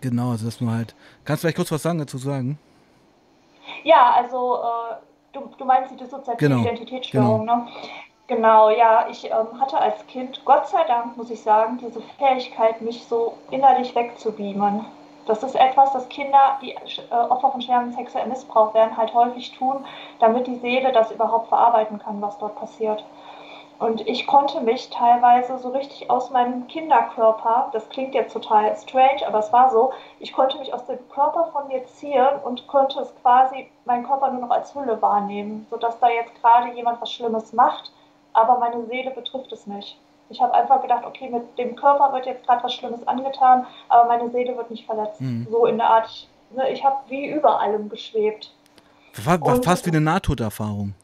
Genau, also dass du halt, kannst du vielleicht kurz was sagen dazu sagen? Ja, also, äh, du, du meinst die dissoziative genau. Identitätsstörung, genau. ne? Genau, ja, ich ähm, hatte als Kind, Gott sei Dank, muss ich sagen, diese Fähigkeit, mich so innerlich wegzubeamen. Das ist etwas, das Kinder, die äh, Opfer von schwerem sexuellem Missbrauch werden, halt häufig tun, damit die Seele das überhaupt verarbeiten kann, was dort passiert. Und ich konnte mich teilweise so richtig aus meinem Kinderkörper, das klingt jetzt total strange, aber es war so, ich konnte mich aus dem Körper von mir ziehen und konnte es quasi, meinen Körper nur noch als Hülle wahrnehmen, sodass da jetzt gerade jemand was Schlimmes macht, aber meine Seele betrifft es nicht. Ich habe einfach gedacht, okay, mit dem Körper wird jetzt gerade was Schlimmes angetan, aber meine Seele wird nicht verletzt. Mhm. So in der Art, ich, ne, ich habe wie über allem geschwebt. Fast, fast wie eine Nahtoderfahrung.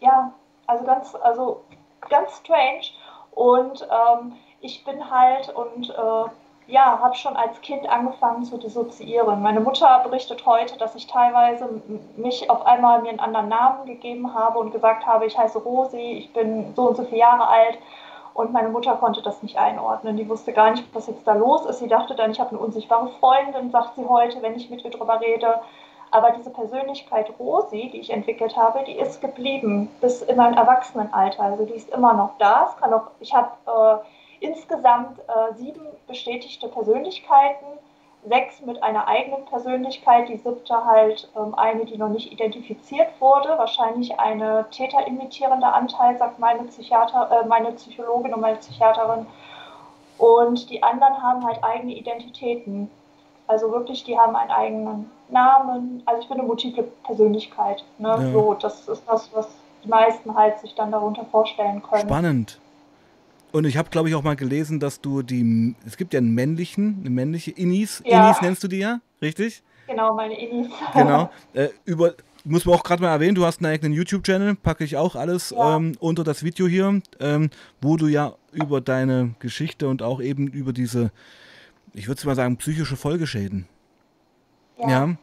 Ja, also ganz, also ganz strange. Und ähm, ich bin halt und äh, ja, habe schon als Kind angefangen zu dissoziieren. Meine Mutter berichtet heute, dass ich teilweise mich auf einmal mir einen anderen Namen gegeben habe und gesagt habe, ich heiße Rosi, ich bin so und so viele Jahre alt. Und meine Mutter konnte das nicht einordnen. Die wusste gar nicht, was jetzt da los ist. Sie dachte dann, ich habe eine unsichtbare Freundin, sagt sie heute, wenn ich mit ihr drüber rede. Aber diese Persönlichkeit Rosi, die ich entwickelt habe, die ist geblieben bis in mein Erwachsenenalter. Also die ist immer noch da. Es kann auch, ich habe äh, insgesamt äh, sieben bestätigte Persönlichkeiten, sechs mit einer eigenen Persönlichkeit, die siebte halt ähm, eine, die noch nicht identifiziert wurde, wahrscheinlich eine täterimitierende Anteil, sagt meine, Psychiater, äh, meine Psychologin und meine Psychiaterin. Und die anderen haben halt eigene Identitäten. Also wirklich, die haben einen eigenen Namen. Also ich bin eine multiple Persönlichkeit. Ne? Ja. So, das ist das, was die meisten halt sich dann darunter vorstellen können. Spannend. Und ich habe, glaube ich, auch mal gelesen, dass du die, es gibt ja einen männlichen, eine männliche Inis. Ja. Inis nennst du die ja, richtig? Genau, meine Inis. Genau. Äh, über, muss man auch gerade mal erwähnen, du hast einen eigenen YouTube-Channel, packe ich auch alles ja. ähm, unter das Video hier, ähm, wo du ja über deine Geschichte und auch eben über diese ich würde mal sagen, psychische Folgeschäden. Ja. ja.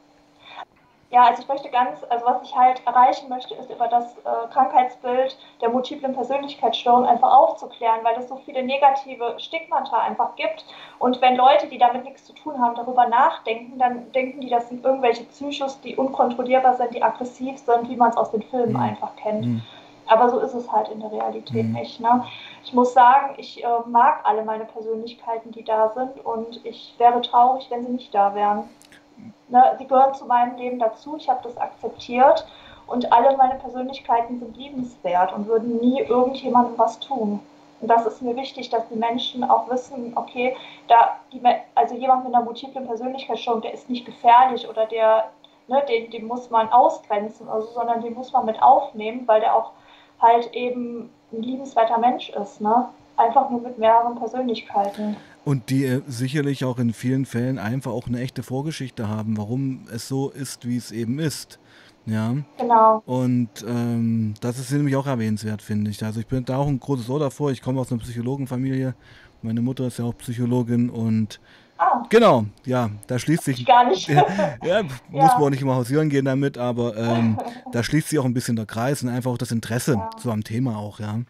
Ja. also ich möchte ganz, also was ich halt erreichen möchte, ist über das äh, Krankheitsbild der multiplen Persönlichkeitsstörung einfach aufzuklären, weil es so viele negative Stigmata einfach gibt. Und wenn Leute, die damit nichts zu tun haben, darüber nachdenken, dann denken die, das sind irgendwelche Psychos, die unkontrollierbar sind, die aggressiv sind, wie man es aus den Filmen mhm. einfach kennt. Mhm. Aber so ist es halt in der Realität mhm. nicht. Ne? Ich muss sagen, ich äh, mag alle meine Persönlichkeiten, die da sind und ich wäre traurig, wenn sie nicht da wären. Ne? Sie gehören zu meinem Leben dazu, ich habe das akzeptiert und alle meine Persönlichkeiten sind liebenswert und würden nie irgendjemandem was tun. Und das ist mir wichtig, dass die Menschen auch wissen, okay, da die, also jemand mit einer multiplen Persönlichkeitsstörung, der ist nicht gefährlich oder der, ne, den, den muss man ausgrenzen, also, sondern den muss man mit aufnehmen, weil der auch halt eben ein liebenswerter Mensch ist, ne? Einfach nur mit mehreren Persönlichkeiten. Und die äh, sicherlich auch in vielen Fällen einfach auch eine echte Vorgeschichte haben, warum es so ist, wie es eben ist. Ja. Genau. Und ähm, das ist nämlich auch erwähnenswert, finde ich. Also ich bin da auch ein großes Ohr davor. Ich komme aus einer Psychologenfamilie. Meine Mutter ist ja auch Psychologin und Ah. Genau, ja, da schließt sich. Gar nicht. Ja, ja muss man auch nicht immer hausieren gehen damit, aber ähm, da schließt sich auch ein bisschen der Kreis und einfach auch das Interesse ja. zu einem Thema auch, ja.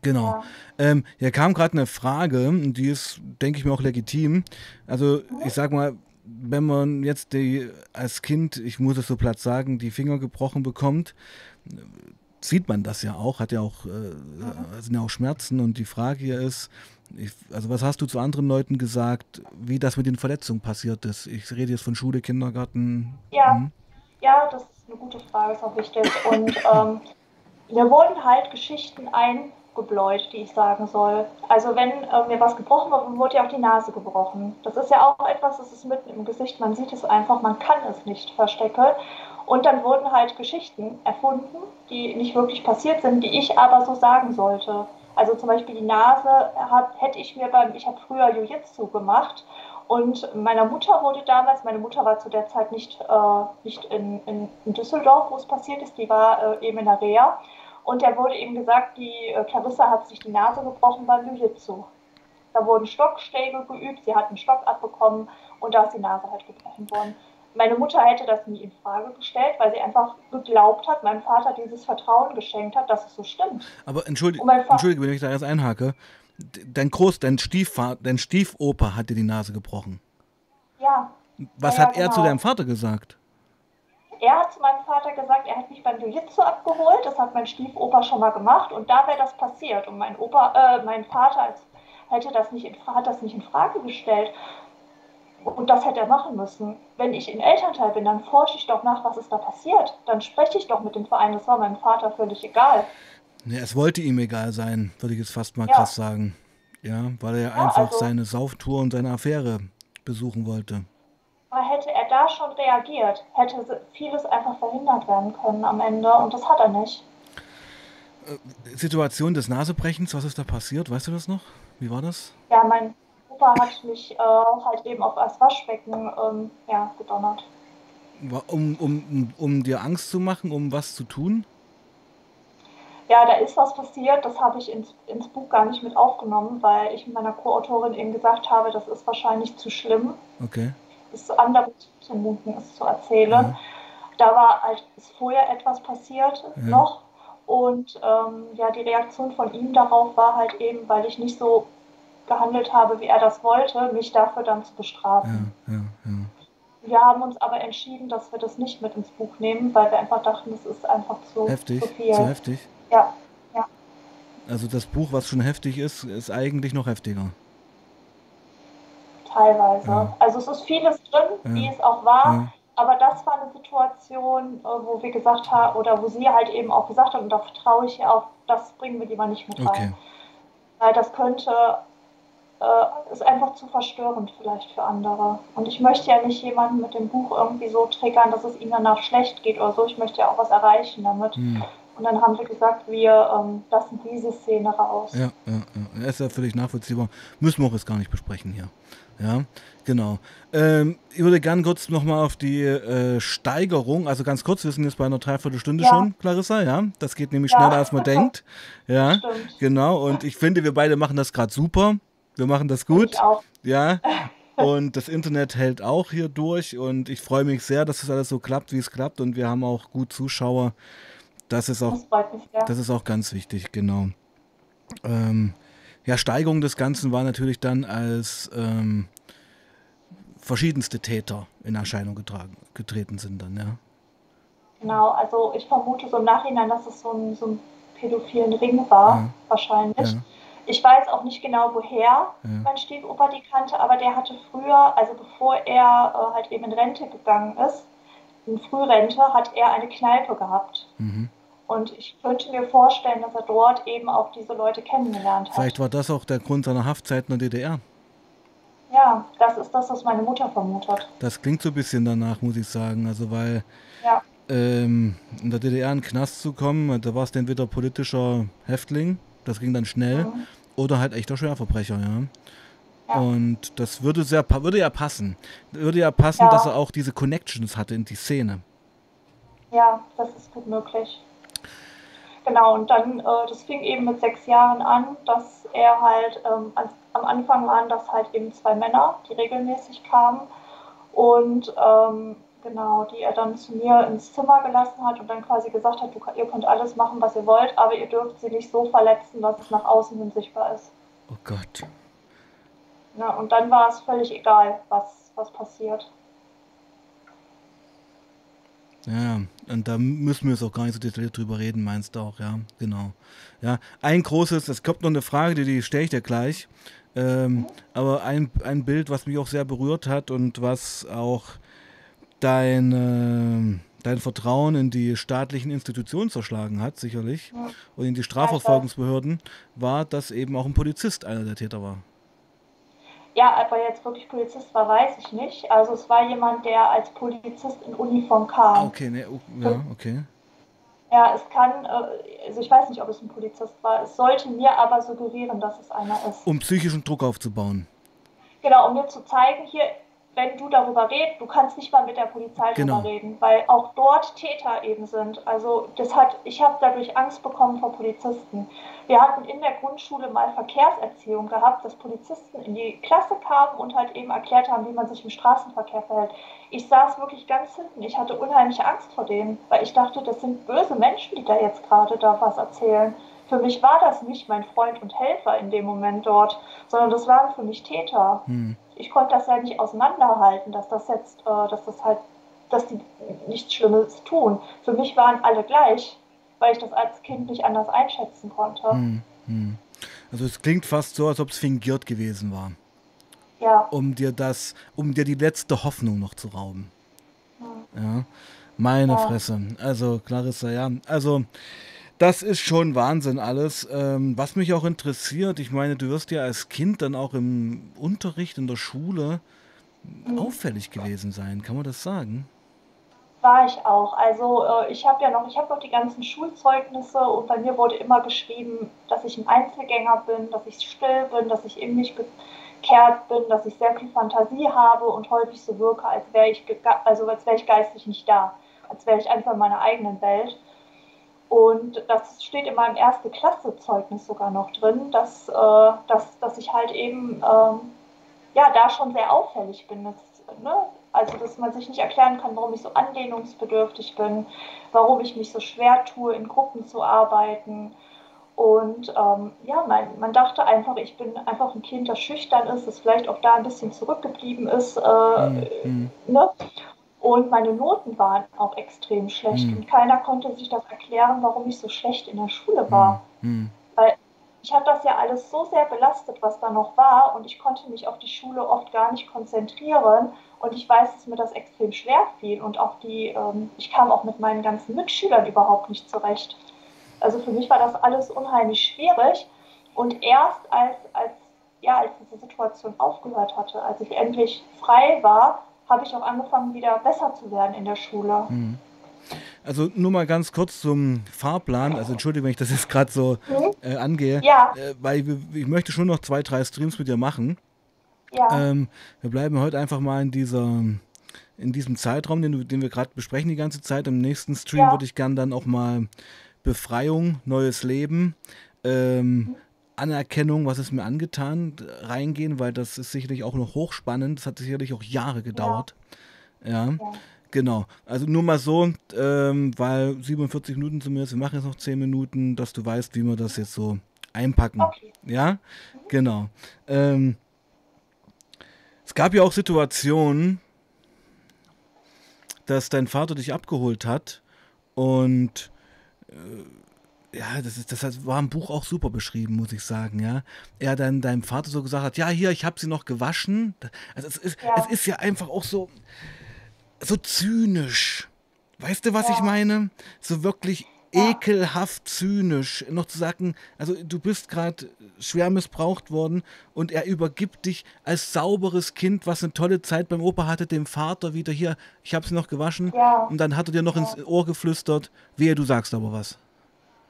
Genau. Ja. Ähm, hier kam gerade eine Frage, die ist, denke ich mir, auch legitim. Also, mhm. ich sag mal, wenn man jetzt die, als Kind, ich muss es so platt sagen, die Finger gebrochen bekommt, sieht man das ja auch, hat ja auch, äh, mhm. sind ja auch Schmerzen und die Frage hier ist, ich, also was hast du zu anderen Leuten gesagt, wie das mit den Verletzungen passiert ist? Ich rede jetzt von Schule, Kindergarten. Ja, mhm. ja, das ist eine gute Frage, ist auch wichtig. Und ähm, mir wurden halt Geschichten eingebläut, die ich sagen soll. Also wenn äh, mir was gebrochen wurde, wurde ja auch die Nase gebrochen. Das ist ja auch etwas, das ist mitten im Gesicht, man sieht es einfach, man kann es nicht verstecken. Und dann wurden halt Geschichten erfunden, die nicht wirklich passiert sind, die ich aber so sagen sollte. Also zum Beispiel die Nase hat, hätte ich mir beim, ich habe früher Jiu-Jitsu gemacht und meiner Mutter wurde damals, meine Mutter war zu der Zeit nicht, äh, nicht in, in, in, Düsseldorf, wo es passiert ist, die war äh, eben in der Reha. Und da wurde eben gesagt, die äh, Clarissa hat sich die Nase gebrochen beim Jiu-Jitsu. Da wurden Stockschläge geübt, sie hat einen Stock abbekommen und da ist die Nase halt gebrochen worden. Meine Mutter hätte das nie in Frage gestellt, weil sie einfach geglaubt hat, meinem Vater dieses Vertrauen geschenkt hat, dass es so stimmt. Aber entschuldige, entschuldige wenn ich da erst einhake. Dein Groß, dein Stiefvater, dein Stiefoper hat dir die Nase gebrochen. Ja. Was ja, hat er genau. zu deinem Vater gesagt? Er hat zu meinem Vater gesagt, er hat mich beim Jiu-Jitsu abgeholt. Das hat mein Stiefoper schon mal gemacht und da wäre das passiert. Und mein Opa, äh, mein Vater als, hätte das nicht in, hat das nicht in Frage gestellt. Und das hätte er machen müssen. Wenn ich in Elternteil bin, dann forsche ich doch nach, was ist da passiert. Dann spreche ich doch mit dem Verein. Das war meinem Vater völlig egal. Ja, es wollte ihm egal sein, würde ich jetzt fast mal ja. krass sagen. Ja, weil er ja, einfach also, seine Sauftour und seine Affäre besuchen wollte. Hätte da schon reagiert, hätte vieles einfach verhindert werden können am Ende und das hat er nicht. Äh, Situation des Nasebrechens, was ist da passiert? Weißt du das noch? Wie war das? Ja, mein Opa hat mich äh, halt eben auf das Waschbecken ähm, ja, gedonnert. Um, um, um, um dir Angst zu machen, um was zu tun? Ja, da ist was passiert, das habe ich ins, ins Buch gar nicht mit aufgenommen, weil ich meiner Co-Autorin eben gesagt habe, das ist wahrscheinlich zu schlimm. Okay. Es anderen zumuten, es zu erzählen. Ja. Da war halt ist vorher etwas passiert ja. noch und ähm, ja, die Reaktion von ihm darauf war halt eben, weil ich nicht so gehandelt habe, wie er das wollte, mich dafür dann zu bestrafen. Ja, wir haben uns aber entschieden, dass wir das nicht mit ins Buch nehmen, weil wir einfach dachten, es ist einfach zu, heftig, zu viel. Zu heftig. Ja, ja. Also das Buch, was schon heftig ist, ist eigentlich noch heftiger. Teilweise. Ja. Also es ist vieles drin, wie es auch war. Aber das war eine Situation, äh, wo wir gesagt haben, oder wo sie halt eben auch gesagt hat, und da vertraue ich ihr auch, das bringen wir lieber nicht mit rein. Okay. Weil das könnte, äh, ist einfach zu verstörend vielleicht für andere. Und ich möchte ja nicht jemanden mit dem Buch irgendwie so triggern, dass es ihm danach schlecht geht oder so. Ich möchte ja auch was erreichen damit. Hm. Und dann haben wir gesagt, wir ähm, lassen diese Szene raus. Ja, ja, ja. ist ja völlig nachvollziehbar. Müssen wir auch jetzt gar nicht besprechen hier. Ja, genau. Ähm, ich würde gerne kurz nochmal auf die äh, Steigerung, also ganz kurz, wir sind jetzt bei einer Dreiviertelstunde ja. schon, Clarissa, ja. Das geht nämlich ja. schneller, als man denkt. Ja, Stimmt. genau. Und ich finde, wir beide machen das gerade super. Wir machen das gut. Ja. Und das Internet hält auch hier durch und ich freue mich sehr, dass das alles so klappt, wie es klappt. Und wir haben auch gut Zuschauer. Das ist auch, das, mich, ja. das ist auch ganz wichtig, genau. Ähm, ja, Steigerung des Ganzen war natürlich dann, als ähm, verschiedenste Täter in Erscheinung getragen, getreten sind dann, ja. Genau, also ich vermute so im Nachhinein, dass es so ein, so ein pädophilen Ring war, ja. wahrscheinlich. Ja. Ich weiß auch nicht genau, woher ja. mein Stiefoper die kannte, aber der hatte früher, also bevor er äh, halt eben in Rente gegangen ist, in Frührente, hat er eine Kneipe gehabt. Mhm. Und ich könnte mir vorstellen, dass er dort eben auch diese Leute kennengelernt hat. Vielleicht war das auch der Grund seiner Haftzeit in der DDR. Ja, das ist das, was meine Mutter vermutet. Das klingt so ein bisschen danach, muss ich sagen. Also, weil ja. ähm, in der DDR in den Knast zu kommen, da war es entweder politischer Häftling, das ging dann schnell, mhm. oder halt echter Schwerverbrecher, ja. ja. Und das würde, sehr, würde ja passen. Würde ja passen, ja. dass er auch diese Connections hatte in die Szene. Ja, das ist gut möglich. Genau, und dann, äh, das fing eben mit sechs Jahren an, dass er halt, ähm, als, am Anfang waren das halt eben zwei Männer, die regelmäßig kamen und ähm, genau, die er dann zu mir ins Zimmer gelassen hat und dann quasi gesagt hat, du, ihr könnt alles machen, was ihr wollt, aber ihr dürft sie nicht so verletzen, dass es nach außen hin sichtbar ist. Oh Gott. Ja, und dann war es völlig egal, was, was passiert. Ja, und da müssen wir jetzt auch gar nicht so detailliert drüber reden, meinst du auch, ja, genau. Ja, ein großes, es kommt noch eine Frage, die, die stelle ich dir gleich. Ähm, aber ein, ein Bild, was mich auch sehr berührt hat und was auch dein, äh, dein Vertrauen in die staatlichen Institutionen zerschlagen hat, sicherlich, und in die Strafverfolgungsbehörden, war, dass eben auch ein Polizist einer der Täter war. Ja, ob er jetzt wirklich Polizist war, weiß ich nicht. Also es war jemand, der als Polizist in Uniform kam. Ah, okay, ne, ja, okay. Ja, es kann, äh, also ich weiß nicht, ob es ein Polizist war. Es sollte mir aber suggerieren, dass es einer ist. Um psychischen Druck aufzubauen. Genau, um mir zu zeigen, hier, wenn du darüber redest, du kannst nicht mal mit der Polizei genau. darüber reden, weil auch dort Täter eben sind. Also das hat, ich habe dadurch Angst bekommen vor Polizisten. Wir hatten in der Grundschule mal Verkehrserziehung gehabt, dass Polizisten in die Klasse kamen und halt eben erklärt haben, wie man sich im Straßenverkehr verhält. Ich saß wirklich ganz hinten. Ich hatte unheimliche Angst vor denen, weil ich dachte, das sind böse Menschen, die da jetzt gerade da was erzählen. Für mich war das nicht mein Freund und Helfer in dem Moment dort, sondern das waren für mich Täter. Hm. Ich konnte das ja nicht auseinanderhalten, dass das jetzt, äh, dass das halt, dass die nichts Schlimmes tun. Für mich waren alle gleich weil ich das als Kind nicht anders einschätzen konnte. Hm, hm. Also es klingt fast so, als ob es fingiert gewesen war. Ja. Um dir das, um dir die letzte Hoffnung noch zu rauben. Hm. Ja. Meine ja. Fresse. Also, Clarissa, ja. Also, das ist schon Wahnsinn alles. Ähm, was mich auch interessiert, ich meine, du wirst ja als Kind dann auch im Unterricht in der Schule auffällig gewesen sein. Kann man das sagen? War ich auch. Also äh, ich habe ja noch, ich habe noch die ganzen Schulzeugnisse und bei mir wurde immer geschrieben, dass ich ein Einzelgänger bin, dass ich still bin, dass ich in mich gekehrt bin, dass ich sehr viel Fantasie habe und häufig so wirke, als wäre ich, also als wäre ich geistig nicht da, als wäre ich einfach in meiner eigenen Welt. Und das steht in meinem erste Klasse-Zeugnis sogar noch drin, dass, äh, dass, dass ich halt eben ähm, ja, da schon sehr auffällig bin. Das, ne? Also, dass man sich nicht erklären kann, warum ich so anlehnungsbedürftig bin, warum ich mich so schwer tue, in Gruppen zu arbeiten. Und ähm, ja, man, man dachte einfach, ich bin einfach ein Kind, das schüchtern ist, das vielleicht auch da ein bisschen zurückgeblieben ist. Äh, mhm. ne? Und meine Noten waren auch extrem schlecht. Mhm. Und keiner konnte sich das erklären, warum ich so schlecht in der Schule war. Mhm. Weil ich habe das ja alles so sehr belastet, was da noch war. Und ich konnte mich auf die Schule oft gar nicht konzentrieren. Und ich weiß, dass mir das extrem schwer fiel. Und auch die, ähm, ich kam auch mit meinen ganzen Mitschülern überhaupt nicht zurecht. Also für mich war das alles unheimlich schwierig. Und erst als, als, ja, als diese Situation aufgehört hatte, als ich endlich frei war, habe ich auch angefangen, wieder besser zu werden in der Schule. Mhm. Also nur mal ganz kurz zum Fahrplan. Also entschuldige, wenn ich das jetzt gerade so mhm. äh, angehe. Ja. Äh, weil ich, ich, möchte schon noch zwei, drei Streams mit dir machen. Ja. Ähm, wir bleiben heute einfach mal in dieser in diesem Zeitraum, den, den wir gerade besprechen die ganze Zeit. Im nächsten Stream ja. würde ich gern dann auch mal Befreiung, neues Leben, ähm, mhm. Anerkennung, was ist mir angetan, reingehen, weil das ist sicherlich auch noch hochspannend. Das hat sicherlich auch Jahre gedauert. Ja. ja. Genau. Also nur mal so, ähm, weil 47 Minuten zumindest, wir machen jetzt noch 10 Minuten, dass du weißt, wie wir das jetzt so einpacken. Okay. Ja? Mhm. Genau. Ähm, es gab ja auch Situationen, dass dein Vater dich abgeholt hat und äh, ja, das, ist, das war im Buch auch super beschrieben, muss ich sagen, ja. Er dann deinem Vater so gesagt hat, ja, hier, ich habe sie noch gewaschen. Also es ist, ja. es ist ja einfach auch so, so zynisch. Weißt du, was ja. ich meine? So wirklich ekelhaft zynisch. Noch zu sagen, also du bist gerade schwer missbraucht worden und er übergibt dich als sauberes Kind, was eine tolle Zeit beim Opa hatte, dem Vater wieder hier, ich habe sie noch gewaschen. Ja. Und dann hat er dir noch ins Ohr geflüstert, wehe, du sagst aber was.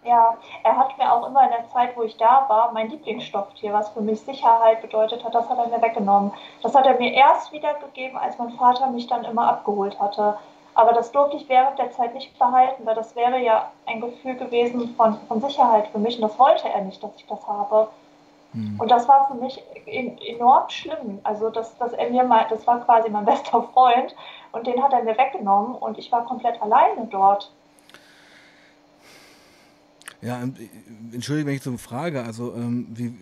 Ja, er hat mir auch immer in der Zeit, wo ich da war, mein Lieblingsstofftier, was für mich Sicherheit bedeutet hat, das hat er mir weggenommen. Das hat er mir erst wiedergegeben, als mein Vater mich dann immer abgeholt hatte. Aber das durfte ich während der Zeit nicht behalten, weil das wäre ja ein Gefühl gewesen von, von Sicherheit für mich und das wollte er nicht, dass ich das habe. Hm. Und das war für mich enorm schlimm. Also, dass, dass er mir mal, das war quasi mein bester Freund und den hat er mir weggenommen und ich war komplett alleine dort. Ja, äh, entschuldige, wenn ich so frage, also ähm, wie,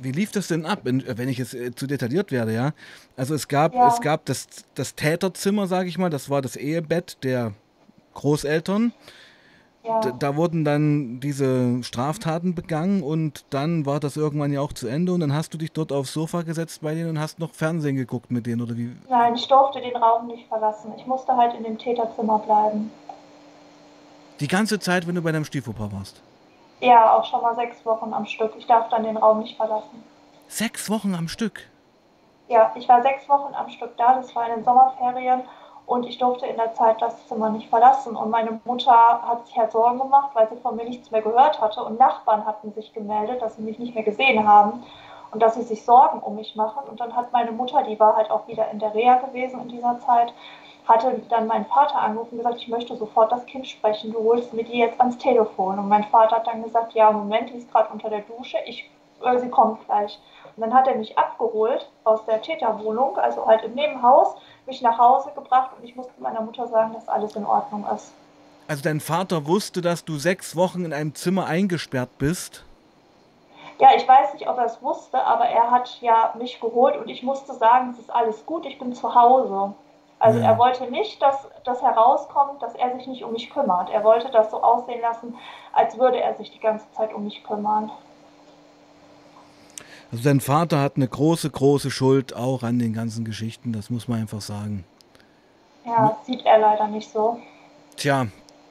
wie lief das denn ab, wenn ich jetzt äh, zu detailliert werde, ja? Also es gab, ja. es gab das, das Täterzimmer, sage ich mal, das war das Ehebett der Großeltern. Ja. Da, da, wurden dann diese Straftaten begangen und dann war das irgendwann ja auch zu Ende und dann hast du dich dort aufs Sofa gesetzt bei denen und hast noch Fernsehen geguckt mit denen oder wie? Nein, ich durfte den Raum nicht verlassen. Ich musste halt in dem Täterzimmer bleiben. Die ganze Zeit, wenn du bei deinem Stiefoper warst? Ja, auch schon mal sechs Wochen am Stück. Ich darf dann den Raum nicht verlassen. Sechs Wochen am Stück? Ja, ich war sechs Wochen am Stück da. Das war in den Sommerferien und ich durfte in der Zeit das Zimmer nicht verlassen. Und meine Mutter hat sich halt Sorgen gemacht, weil sie von mir nichts mehr gehört hatte. Und Nachbarn hatten sich gemeldet, dass sie mich nicht mehr gesehen haben und dass sie sich Sorgen um mich machen. Und dann hat meine Mutter, die war halt auch wieder in der Reha gewesen in dieser Zeit, hatte dann mein Vater angerufen und gesagt, ich möchte sofort das Kind sprechen, du holst mir die jetzt ans Telefon. Und mein Vater hat dann gesagt, ja, Moment, die ist gerade unter der Dusche, ich, äh, sie kommt gleich. Und dann hat er mich abgeholt aus der Täterwohnung, also halt im Nebenhaus, mich nach Hause gebracht und ich musste meiner Mutter sagen, dass alles in Ordnung ist. Also dein Vater wusste, dass du sechs Wochen in einem Zimmer eingesperrt bist? Ja, ich weiß nicht, ob er es wusste, aber er hat ja mich geholt und ich musste sagen, es ist alles gut, ich bin zu Hause. Also ja. er wollte nicht, dass das herauskommt, dass er sich nicht um mich kümmert. Er wollte das so aussehen lassen, als würde er sich die ganze Zeit um mich kümmern. Also dein Vater hat eine große, große Schuld auch an den ganzen Geschichten, das muss man einfach sagen. Ja, das sieht er leider nicht so. Tja,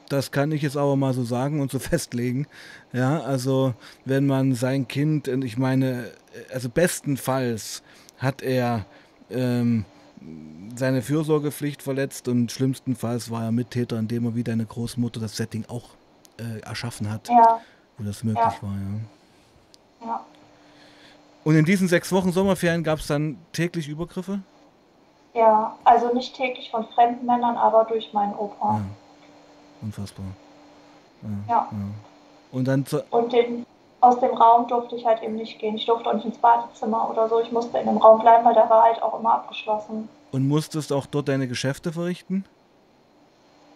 Das kann ich jetzt aber mal so sagen und so festlegen. Ja, also wenn man sein Kind, ich meine, also bestenfalls hat er ähm, seine Fürsorgepflicht verletzt und schlimmstenfalls war er Mittäter, indem er wie deine Großmutter das Setting auch äh, erschaffen hat, Ja, wo das möglich Ja. war. Ja. ja. Und in diesen sechs Wochen Sommerferien gab es dann täglich Übergriffe? Ja, also nicht täglich von fremden Männern, aber durch meinen Opa. Ja. Unfassbar. Ja, Ja. Und dann zu, Und den, aus dem Raum durfte ich halt eben nicht gehen. Ich durfte auch nicht ins Badezimmer oder so. Ich musste in dem Raum bleiben, weil der war halt auch immer abgeschlossen. und musstest auch dort deine Geschäfte verrichten?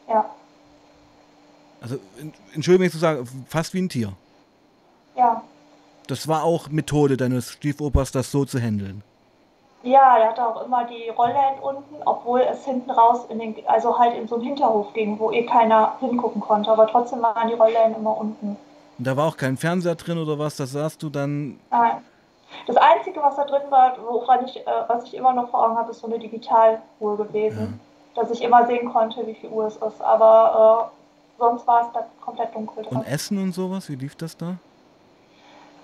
Ja, Also, en- entschuldige mich zu sagen, fast wie ein Tier. ja. Das war auch Methode deines Stiefopas, das so zu handeln. Ja, er hatte auch immer die Rollläden unten, obwohl es hinten raus in den, also halt in so einen Hinterhof ging, wo eh keiner hingucken konnte. Aber trotzdem waren die Rollläden immer unten. Und da war auch kein Fernseher drin oder was, das sahst du dann. Nein. Das Einzige, was da drin war, woran ich, äh, was ich immer noch vor Augen habe, ist so eine Digitaluhr gewesen. Dass ich immer sehen konnte, wie viel Uhr es ist. Aber äh, sonst war es da komplett dunkel drin. Und Essen und sowas, wie lief das da?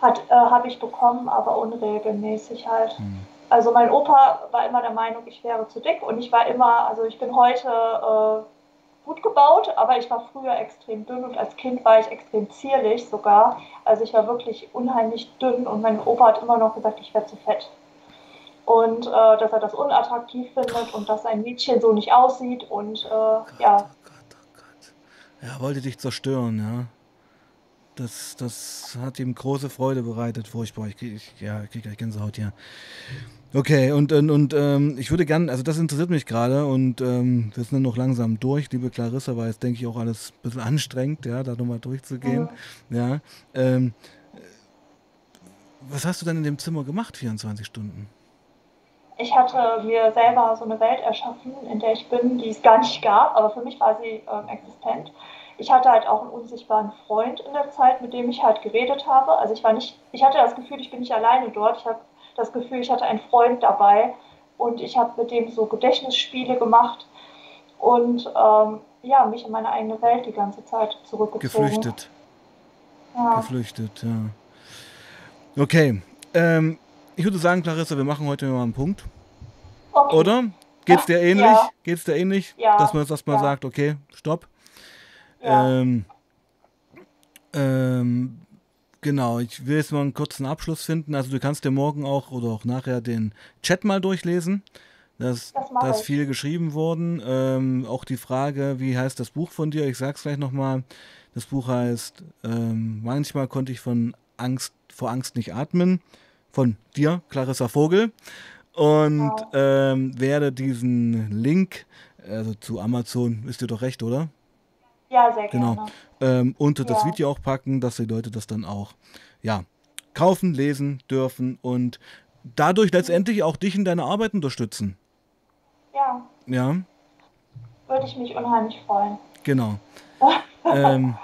Hat, äh, habe ich bekommen, aber unregelmäßig halt. Hm. Also mein Opa war immer der Meinung, ich wäre zu dick und ich war immer, also ich bin heute äh, gut gebaut, aber ich war früher extrem dünn und als Kind war ich extrem zierlich sogar. Also ich war wirklich unheimlich dünn und mein Opa hat immer noch gesagt, ich wäre zu fett. Und äh, dass er das unattraktiv findet und dass ein Mädchen so nicht aussieht und äh, ja, Oh Gott, oh Gott. Er wollte dich zerstören, ja. Das, das hat ihm große Freude bereitet, furchtbar. Ich krieg, ich, ja, ich krieg gleich Gänsehaut hier. Okay, und, und, und ähm, ich würde gern, also das interessiert mich gerade und ähm, wir sind noch langsam durch, liebe Clarissa, weil jetzt denke ich auch alles ein bisschen anstrengend, ja, da nochmal durchzugehen. Ja. Ähm, äh, was hast du denn in dem Zimmer gemacht, 24 Stunden? Ich hatte mir selber so eine Welt erschaffen, in der ich bin, die es gar nicht gab, aber für mich war sie ähm, existent. Ich hatte halt auch einen unsichtbaren Freund in der Zeit, mit dem ich halt geredet habe. Also ich war nicht, ich hatte das Gefühl, ich bin nicht alleine dort. Ich habe das Gefühl, ich hatte einen Freund dabei und ich habe mit dem so Gedächtnisspiele gemacht und ähm, ja, mich in meine eigene Welt die ganze Zeit zurückgezogen. Geflüchtet. Ja. Geflüchtet, ja. Okay. Ähm, ich würde sagen, Clarissa, wir machen heute mal einen Punkt. Okay. Oder? Geht's dir ähnlich? Ja. Geht's dir ähnlich? Ja. Dass man jetzt erstmal Ja. sagt, okay, stopp. Ja. Ähm, ähm, genau, ich will jetzt mal einen kurzen Abschluss finden. Also du kannst dir morgen auch oder auch nachher den Chat mal durchlesen. Das, Das da ist viel geschrieben worden. Ähm, auch die Frage, wie heißt das Buch von dir? Ich sag's gleich nochmal. Das Buch heißt ähm, Manchmal konnte ich von Angst, vor Angst nicht atmen. Von dir, Clarissa Vogel. Und Wow. ähm, werde diesen Link, also zu Amazon, ist dir doch recht, oder? Ja, sehr Genau. gerne. ähm, unter das Ja. Video auch packen, dass die Leute das dann auch ja, kaufen, lesen dürfen und dadurch letztendlich auch dich in deiner Arbeit unterstützen. Ja, Ja, würde ich mich unheimlich freuen. genau. ähm,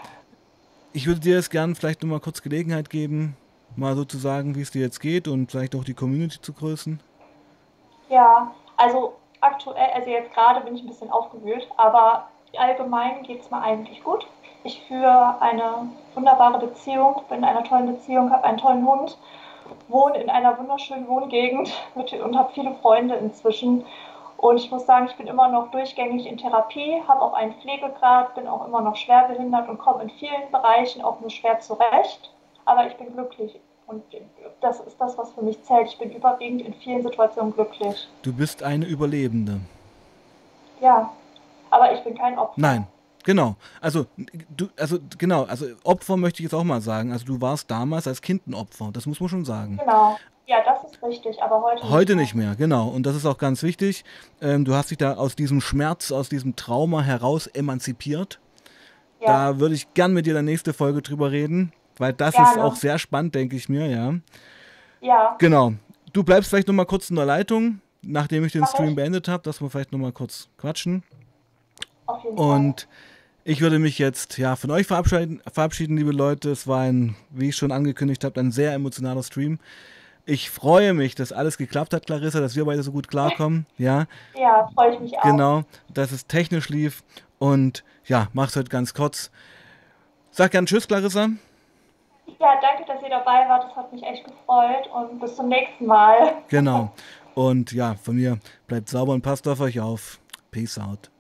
ich würde dir jetzt gern vielleicht nochmal kurz Gelegenheit geben, mal so zu sagen, wie es dir jetzt geht und vielleicht auch die Community zu grüßen. Ja, also aktuell, also jetzt gerade bin ich ein bisschen aufgewühlt, aber allgemein geht es mir eigentlich gut. Ich führe eine wunderbare Beziehung, bin in einer tollen Beziehung, habe einen tollen Hund, wohne in einer wunderschönen Wohngegend mit, und habe viele Freunde inzwischen. Und ich muss sagen, ich bin immer noch durchgängig in Therapie, habe auch einen Pflegegrad, bin auch immer noch schwerbehindert und komme in vielen Bereichen auch nur schwer zurecht. Aber ich bin glücklich. Und das ist das, was für mich zählt. Ich bin überwiegend in vielen Situationen glücklich. Du bist eine Überlebende. Ja, aber ich bin kein Opfer. Nein, genau. Also du, also genau, also Opfer möchte ich jetzt auch mal sagen. Also du warst damals als Kind ein Opfer, das muss man schon sagen. Genau. Ja, das ist richtig, aber heute Heute nicht mehr, genau. Und das ist auch ganz wichtig. Ähm, du hast dich da aus diesem Schmerz, aus diesem Trauma heraus emanzipiert. Ja, Da würde ich gern mit dir in der nächsten Folge drüber reden, weil das Gerne. ist auch sehr spannend, denke ich mir, ja. ja, Genau. Du bleibst vielleicht noch mal kurz in der Leitung, nachdem ich den Mach Stream ich. beendet habe, dass wir vielleicht noch mal kurz quatschen. Und ich würde mich jetzt ja von euch verabschieden, verabschieden, liebe Leute. Es war ein, wie ich schon angekündigt habe, ein sehr emotionaler Stream. Ich freue mich, dass alles geklappt hat, Clarissa, dass wir beide so gut klarkommen. Ja, Ja, freue ich mich auch. genau, dass es technisch lief. Und ja, mach's heute ganz kurz. Sag gern Tschüss, Clarissa. Ja, danke, dass ihr dabei wart. Das hat mich echt gefreut und bis zum nächsten Mal. Genau. Und ja, von mir bleibt sauber und passt auf euch auf. Peace out.